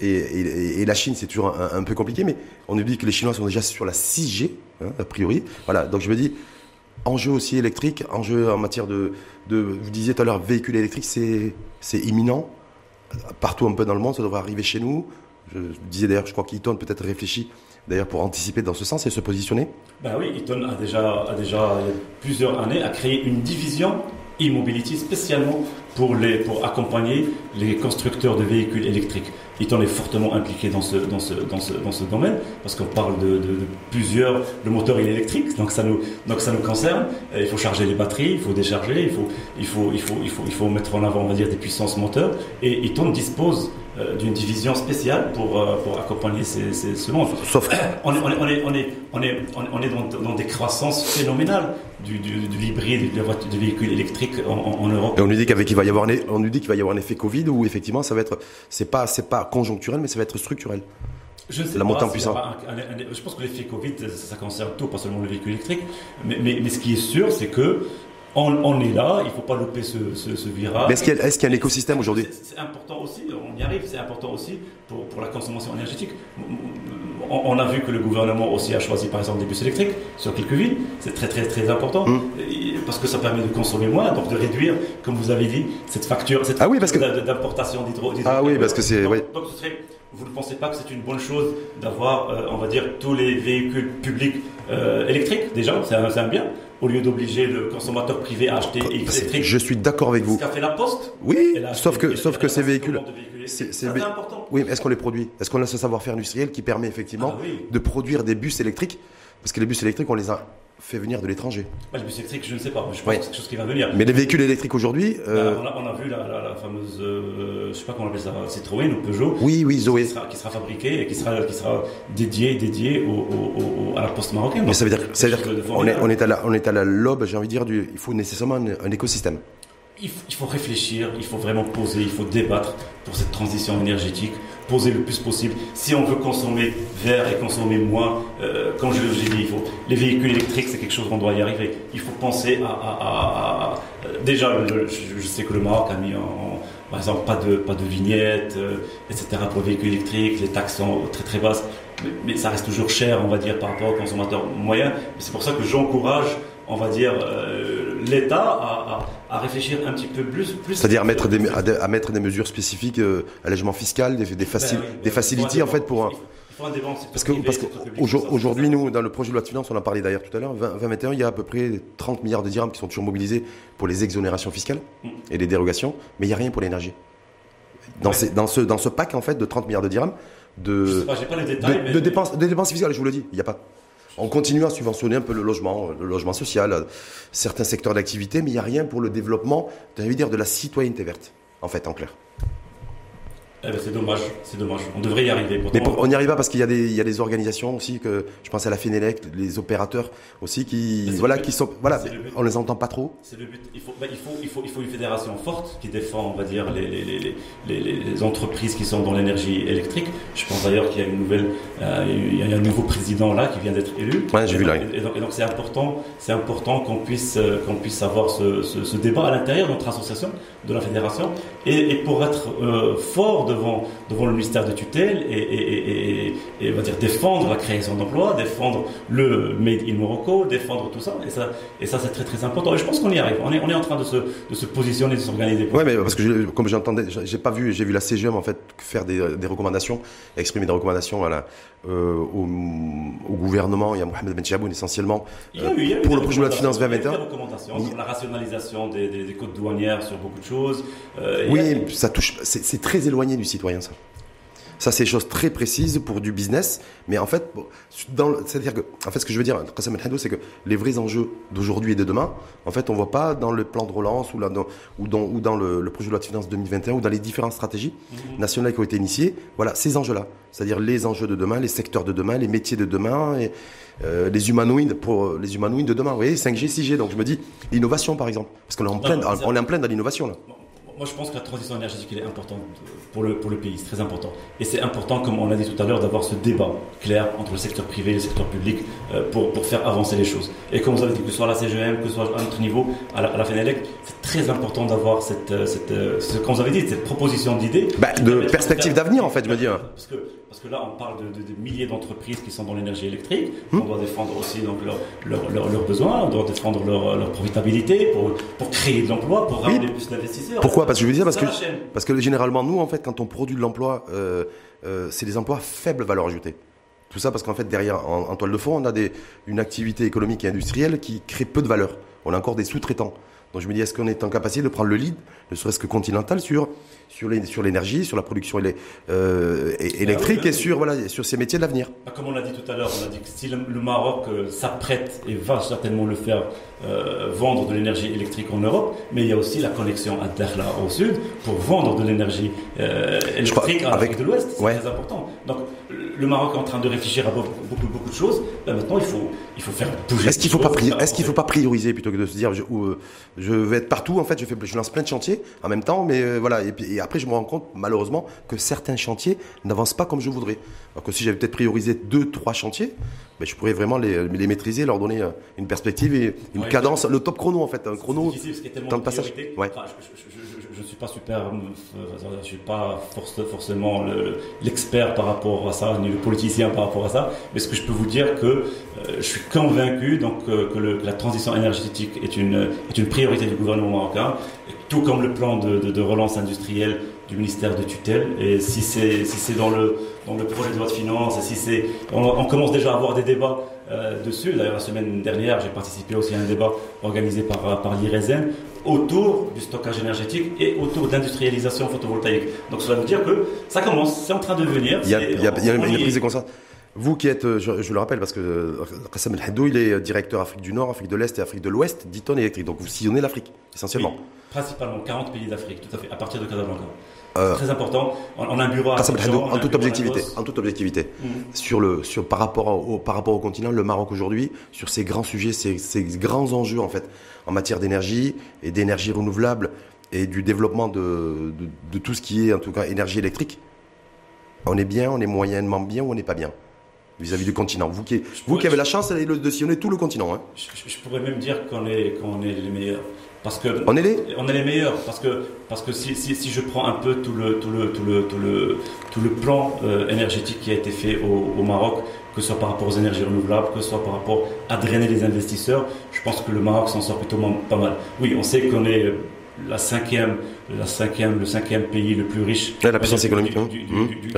et, et, la Chine, c'est toujours un, peu compliqué, mais on nous dit que les Chinois sont déjà sur la 6G, hein, a priori. Voilà, donc je me dis, enjeu aussi électrique, enjeu en matière de, de vous disiez tout à l'heure, véhicule électrique, c'est imminent. Partout un peu dans le monde, ça devrait arriver chez nous. Je, disais d'ailleurs, je crois qu'Eaton peut-être réfléchit d'ailleurs pour anticiper dans ce sens et se positionner. Ben oui, Eaton a déjà, a déjà plusieurs années, a créé une division e-mobility spécialement pour, les, pour accompagner les constructeurs de véhicules électriques. Eaton est fortement impliqué dans ce, dans ce, dans ce, dans ce domaine parce qu'on parle de, plusieurs. Le moteur est électrique, donc ça nous, donc ça nous concerne. Il faut charger les batteries, il faut décharger, il faut, il faut, il faut, il faut, il faut mettre en avant, on va dire, des puissances moteurs. Et Eaton dispose euh, d'une division spéciale pour, euh, pour accompagner ces, ces, ce monde. Sauf on est, on est, on est, on est, on est, on est dans, dans des croissances phénoménales du, du, de l'hybride, de, de véhicules électriques en, en, Europe. Et on nous dit qu'avec il va y avoir, on nous dit qu'il va y avoir un effet Covid où effectivement ça va être, c'est pas, c'est pas conjoncturel, mais ça va être structurel. Je sais la montée en puissance. je pense que l'effet Covid, ça, concerne tout, pas seulement le véhicule électrique. Mais, mais, mais ce qui est sûr, c'est que on, est là, il ne faut pas louper ce, virage. est-ce qu'il y, a un écosystème aujourd'hui C'est important aussi, on y arrive, c'est important aussi pour, la consommation énergétique. On, a vu que le gouvernement aussi a choisi par exemple des bus électriques sur quelques villes, c'est très très très important, hum. parce que ça permet de consommer moins, donc de réduire, comme vous avez dit, cette facture, cette ah d'importation d'hydro. Ah oui, parce que c'est... Donc, vous ne pensez pas que c'est une bonne chose d'avoir, euh, on va dire, tous les véhicules publics euh, électriques déjà, c'est un bien au lieu d'obliger le consommateur privé à acheter électrique. Je suis d'accord avec vous. Ce qu'a fait la Poste. Oui, sauf que, sauf que ces véhicules. C'est important. Oui, est-ce qu'on les produit? Est-ce qu'on a ce savoir-faire industriel qui permet effectivement ah de produire des bus électriques? Parce que les bus électriques, on les a fait venir de l'étranger. Bah, les bus électriques, je ne sais pas. Je pense que c'est quelque chose qui va venir. Mais les véhicules électriques aujourd'hui. Bah, euh, on, a, vu la, fameuse, euh, je ne sais pas comment on appelle ça, Citroën ou Peugeot. Oui, oui, Zoé. Qui sera, qui sera fabriqué et qui sera, qui sera dédié, dédié au, à la poste marocaine. Mais ça veut dire, ça veut dire qu'on est, on est, à la, on est à la lobe, j'ai envie de dire, du, il faut nécessairement un écosystème il faut réfléchir, il faut vraiment poser, il faut débattre pour cette transition énergétique, poser le plus possible. Si on veut consommer vert et consommer moins, euh, comme je l'ai dit, il faut, les véhicules électriques, c'est quelque chose qu'on doit y arriver. Il faut penser à... déjà, je, sais que le Maroc a mis par exemple, pas de, pas vignettes, euh, etc. pour les véhicules électriques, les taxes sont très très basses, mais, mais, ça reste toujours cher, on va dire, par rapport aux consommateurs moyens. C'est pour ça que j'encourage on va dire, euh, l'État à, à, réfléchir un petit peu plus. plus C'est-à-dire à mettre des, à, mettre des mesures spécifiques, euh, allègement fiscal, des, des, ben des facilités en fait pour. parce que, parce qu'aujourd'hui, nous, dans le projet de loi de finances, on en parlait d'ailleurs tout à l'heure, 2021, il y a à peu près 30 milliards de dirhams qui sont toujours mobilisés pour les exonérations fiscales mm. et les dérogations, mais il n'y a rien pour l'énergie. Dans, dans, ce, dans ce pack, en fait, de 30 milliards de dirhams, de, de, dépenses, de dépenses fiscales, je vous le dis, il n'y a pas. On continue à subventionner un peu le logement, le logement social, certains secteurs d'activité, mais il n'y a rien pour le développement, de la citoyenneté verte, en fait, en clair. Eh ben, c'est dommage, c'est dommage. On devrait y arriver. Mais on n'y arrive pas parce qu'il y, a des, il y a des organisations aussi que je pense à la Fénélec, les opérateurs aussi qui voilà qui sont voilà on les entend pas trop. C'est le but. Il faut, bah, il faut il faut il faut une fédération forte qui défend on va dire les les, les, les, entreprises qui sont dans l'énergie électrique. Je pense d'ailleurs qu'il y a une nouvelle euh, il y a un nouveau président là qui vient d'être élu. Ouais, j'ai vu là. Et donc c'est important c'est important qu'on puisse euh, qu'on puisse avoir ce, ce, débat à l'intérieur de notre association de la fédération et, pour être euh, fort devant, devant le ministère de tutelle et, va dire défendre la création d'emplois, défendre le Made in Morocco, défendre tout ça. Et ça, c'est très très important. Et je pense qu'on y arrive. On est, on est en train de se, de se positionner, de s'organiser. Oui, mais parce que comme j'entendais, j'ai pas vu, j'ai vu la CGM en fait faire des, des recommandations, exprimer des recommandations à la, euh, au, au, gouvernement et à Mohamed Ben Chaboun essentiellement euh, pour le projet de loi de finances 2021. Des recommandations sur la rationalisation des, des, des codes douanières, sur beaucoup de choses. Euh, oui, ça touche, c'est très éloigné du citoyen ça. Ça, c'est des choses très précises pour du business. Mais en fait, c'est-à-dire que, en fait, ce que je veux dire, c'est que les vrais enjeux d'aujourd'hui et de demain, en fait, on voit pas dans le plan de relance ou, là, dans, ou dans, ou dans le, projet de loi de finances 2021 ou dans les différentes stratégies mhm. nationales qui ont été initiées. Voilà, ces enjeux-là. C'est-à-dire les enjeux de demain, les secteurs de demain, les métiers de demain et euh, les humanoïdes pour les humanoïdes de demain. Vous voyez, 5G, 6G. Donc je me dis, l'innovation, par exemple. Parce qu'on est en plein, on est en plein dans l'innovation, là moi, je pense que la transition énergétique est importante pour le, pour le pays, c'est très important. Et c'est important, comme on l'a dit tout à l'heure, d'avoir ce débat clair entre le secteur privé et le secteur public euh, pour, pour faire avancer les choses. Et comme vous avez dit, que ce soit à la CGM, que ce soit à notre niveau, à la, à la FENELEC, c'est très important d'avoir cette, euh, cette, euh, ce qu'on vous avez dit, cette proposition d'idées. Bah, de perspective d'avenir, en fait, je veux dire. Parce que, parce que là, on parle de, de, milliers d'entreprises qui sont dans l'énergie électrique. Hmm. On doit défendre aussi donc, leurs leur, leurs besoins, on doit défendre leur, leur profitabilité pour, pour créer de l'emploi, pour ramener plus d'investisseurs. Pourquoi? Parce que je veux dire, parce que, parce que généralement, nous, en fait, quand on produit de l'emploi, euh, euh, c'est des emplois faible valeur ajoutée. Tout ça parce qu'en fait, derrière, en, toile de fond, on a des, une activité économique et industrielle qui crée peu de valeur. On a encore des sous-traitants. Donc je me dis, est-ce qu'on est en capacité de prendre le lead, ne serait-ce que continental, sur, sur, l'énergie, sur la production euh, électrique et sur, voilà, sur ces métiers de l'avenir? Ah, Comme on l'a dit tout à l'heure, on a dit que si le, Maroc euh, s'apprête et va certainement le faire euh, vendre de l'énergie électrique en Europe, mais il y a aussi la connexion à Dakhla au sud pour vendre de l'énergie électrique avec de l'Ouest. C'est très important. Donc le Maroc est en train de réfléchir à beaucoup, beaucoup, de choses. Là, maintenant, il faut, il faut faire bouger. Est-ce qu'il ne faut, pas, est qu'il faut pas prioriser plutôt que de se dire je, je vais être partout En fait, je, fais, je lance plein de chantiers en même temps, mais euh, voilà. Et, et, après, je me rends compte, malheureusement, que certains chantiers n'avancent pas comme je voudrais. Alors que si j'avais peut-être priorisé deux, trois chantiers, ben, je pourrais vraiment les, les, maîtriser, leur donner euh, une perspective et une cadence, le top chrono en fait, un chrono, temps de passage. Ouais. je, ne suis pas super, euh, je suis pas forcément l'expert par rapport à ça, ni le politicien par rapport à ça, mais ce que je peux vous dire que je suis convaincu donc que, le, que, la transition énergétique est une est une priorité du gouvernement marocain tout comme le plan de, relance industrielle du ministère de tutelle. Et si c'est si c'est dans le dans le projet de loi de finances, si c'est on, commence déjà à avoir des débats euh, dessus. D'ailleurs, la semaine dernière, j'ai participé aussi à un débat organisé par par l'IRESEN autour du stockage énergétique et autour d'industrialisation photovoltaïque. Donc cela veut dire que ça commence, c'est en train de venir. Il y a, il y a, il y a une prise de conscience. Vous qui êtes, euh, je, le rappelle parce que Qassam El Haddou, il est directeur Afrique du Nord, Afrique de l'Est et Afrique de l'Ouest d'Iton Électrique. Donc vous sillonnez l'Afrique, essentiellement. principalement 40 pays d'Afrique, tout à fait, à partir de Casablanca. Euh, très important. On, a un bureau à Haddou, en toute objectivité, en toute objectivité, sur le, sur par rapport au, par rapport au continent, le Maroc aujourd'hui, sur ces grands sujets, ces, ces grands enjeux en fait, en matière d'énergie et d'énergie renouvelable et du développement de, de, de tout ce qui est en tout cas énergie électrique. On est bien, on est moyennement bien ou on n'est pas bien vis-à-vis du continent? Vous qui, vous qui avez la chance de sillonner tout le continent. Hein. Je, pourrais même dire qu'on est, qu'on est les meilleurs. Parce que on est les on est les meilleurs parce que parce que si, si, si, je prends un peu tout le tout le tout le tout le tout le plan euh, énergétique qui a été fait au, au, Maroc, que ce soit par rapport aux énergies renouvelables, que ce soit par rapport à drainer les investisseurs, je pense que le Maroc s'en sort plutôt pas mal. Oui, on sait qu'on est la cinquième, la cinquième, le cinquième pays le plus riche. la puissance économique du, du, du,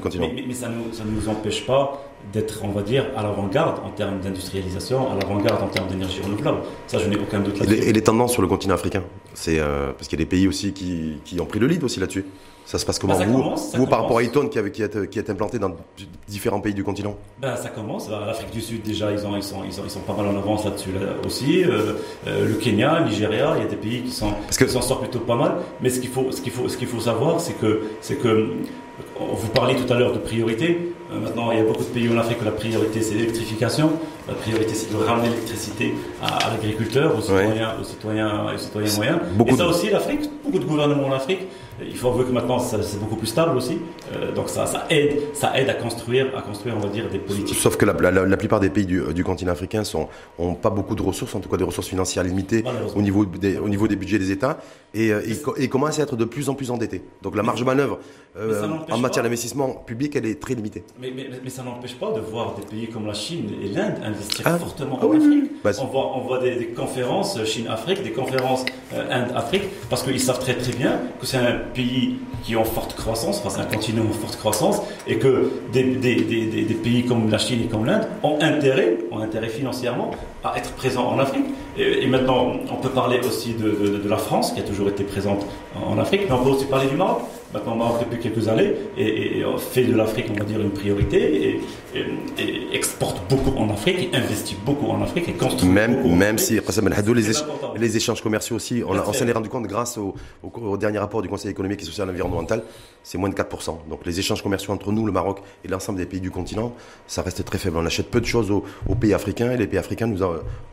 continent. Mais, ça ne nous, nous empêche pas d'être, on va dire, à l'avant-garde en termes d'industrialisation, à l'avant-garde en termes d'énergie renouvelable. Ça, je n'ai aucun doute là-dessus. Et, les tendances sur le continent africain C'est euh, parce qu'il y a des pays aussi qui, ont pris le lead aussi là-dessus. Ça se passe comment bah, vous, vous par rapport à Eton qui, qui, est, qui est implanté dans différents pays du continent? Ben, Ça commence. L'Afrique du Sud, déjà, ils, ont, ils, sont, ils, sont, pas mal en avance là-dessus aussi. Euh, euh, le Kenya, le Nigeria, il y a des pays qui s'en sortent plutôt pas mal. Mais ce qu'il faut, ce qu'il faut, ce qu'il faut savoir, c'est que, c'est que vous parliez tout à l'heure de priorité. Euh, maintenant, il y a beaucoup de pays en Afrique où la priorité c'est l'électrification. La priorité c'est de ramener l'électricité à, l'agriculteur, aux citoyens, aux citoyens, aux citoyens moyens. et ça aussi, l'Afrique, beaucoup de gouvernements en Afrique il faut avouer que maintenant c'est beaucoup plus stable aussi, euh, donc ça, ça, aide, ça aide à construire, à construire, on va dire, des politiques. Sauf que la, la, plupart des pays du, du continent africain sont, ont pas beaucoup de ressources, en tout cas des ressources financières limitées au niveau des, au niveau des budgets des États, et, euh, et, commencent à être de plus en plus endettés. Donc la marge de manœuvre euh, en matière d'investissement public, elle est très limitée. Mais, mais, mais ça n'empêche pas de voir des pays comme la Chine et l'Inde investir ah. fortement ah en Afrique. Bah, on voit, on voit des, des conférences Chine-Afrique, des conférences Inde-Afrique, parce qu'ils savent très très bien que c'est un pays qui ont forte croissance, enfin c'est un continent en forte croissance, et que des, des, des, pays comme la Chine et comme l'Inde ont intérêt, ont intérêt financièrement à être présents en Afrique. Et, maintenant, on peut parler aussi de, de, la France, qui a toujours été présente en Afrique, mais on peut aussi parler du Maroc maintenant Maroc depuis quelques années, et, fait de l'Afrique, on va dire, une priorité, et, exporte beaucoup en Afrique, et investit beaucoup en Afrique, et construit Même, beaucoup même si, les, les, échanges commerciaux aussi, on, s'en est rendu compte grâce au, dernier rapport du Conseil économique et social et environnemental, c'est moins de 4%. Donc les échanges commerciaux entre nous, le Maroc et l'ensemble des pays du continent, ça reste très faible. On achète peu de choses aux, pays africains, et les pays africains nous,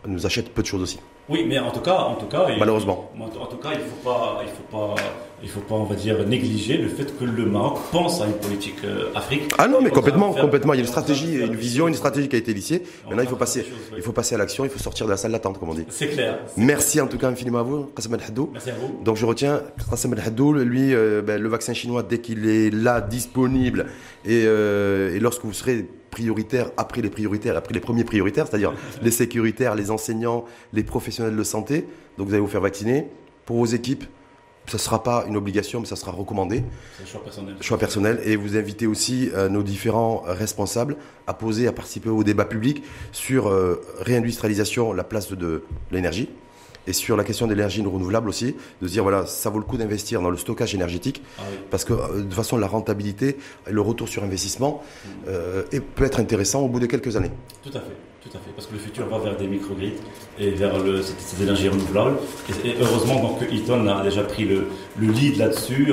nous achètent peu de choses aussi. Oui, mais en tout cas, en tout cas, malheureusement. en, tout cas, il faut pas, il faut pas, il faut pas, on va dire, négliger le fait que le Maroc pense à une politique euh, Afrique. Ah non, mais complètement, complètement. Il y a une stratégie, une vision, une stratégie qui a été lissée. Maintenant, il faut passer, il faut passer à l'action, il faut sortir de la salle d'attente, comme on dit. C'est clair. Merci en tout cas infiniment à vous, Qassam El Haddou. Merci à vous. Donc je retiens Qassam El Haddou, lui, euh, ben, le vaccin chinois, dès qu'il est là, disponible, et, euh, et lorsque vous serez prioritaires après les prioritaires, après les premiers prioritaires, c'est-à-dire les sécuritaires, les enseignants, les professionnels de santé. Donc vous allez vous faire vacciner. Pour vos équipes, ce ne sera pas une obligation, mais ça sera recommandé. C'est un choix personnel. Choix personnel. Et vous invitez aussi euh, nos différents responsables à poser, à participer au débat public sur euh, réindustrialisation, la place de l'énergie et sur la question de l'énergie renouvelable aussi, de se dire voilà, ça vaut le coup d'investir dans le stockage énergétique, ah parce que euh, de toute façon la rentabilité et le retour sur investissement euh, peut être intéressant au bout de quelques années. Tout à fait. Tout à fait, parce que le futur va vers des microgrids et vers le, ces, énergies renouvelables. Et, heureusement donc, Eaton a déjà pris le, le lead là-dessus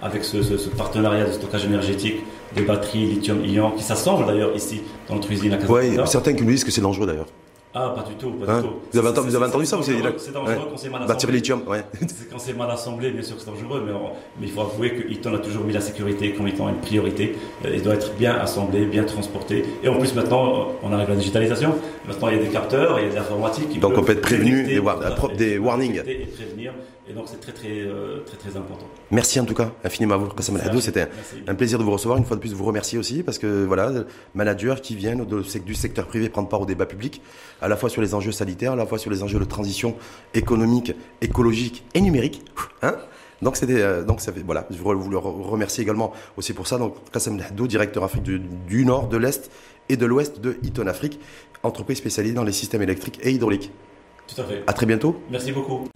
avec ce, partenariat de stockage énergétique des batteries lithium-ion qui s'assemblent d'ailleurs ici dans notre usine à Oui, certains qui nous disent que c'est dangereux d'ailleurs. Ah, pas du tout, pas du hein tout. Vous avez, entendu, vous avez entendu ça C'est dangereux, dangereux quand c'est mal assemblé. lithium, ouais. quand c'est mal assemblé, bien sûr que c'est dangereux, mais, mais, il faut avouer que Eaton a toujours mis la sécurité comme étant une priorité. Euh, il doit être bien assemblé, bien transporté. Et en plus, maintenant, euh, on arrive à la digitalisation. Maintenant, il y a des capteurs, il y a de l'informatique. Donc, on peut être prévenu des, des warnings. Et prévenir. Et donc, c'est très, très, euh, très, très, important. Merci en tout cas, infiniment à vous, Kassam Hadou. C'était un plaisir de vous recevoir. Une fois de plus, vous remercier aussi, parce que voilà, managers qui viennent du secteur privé prendre part au débat public, à la fois sur les enjeux sanitaires, à la fois sur les enjeux de transition économique, écologique et numérique. Hein donc c'était euh, donc ça fait, voilà, je vous le remercie également aussi pour ça. Donc Kassam Hadou, directeur Afrique du, Nord, de l'Est et de l'Ouest de Eaton Afrique, entreprise spécialisée dans les systèmes électriques et hydrauliques. Tout à fait. À très bientôt. Merci beaucoup.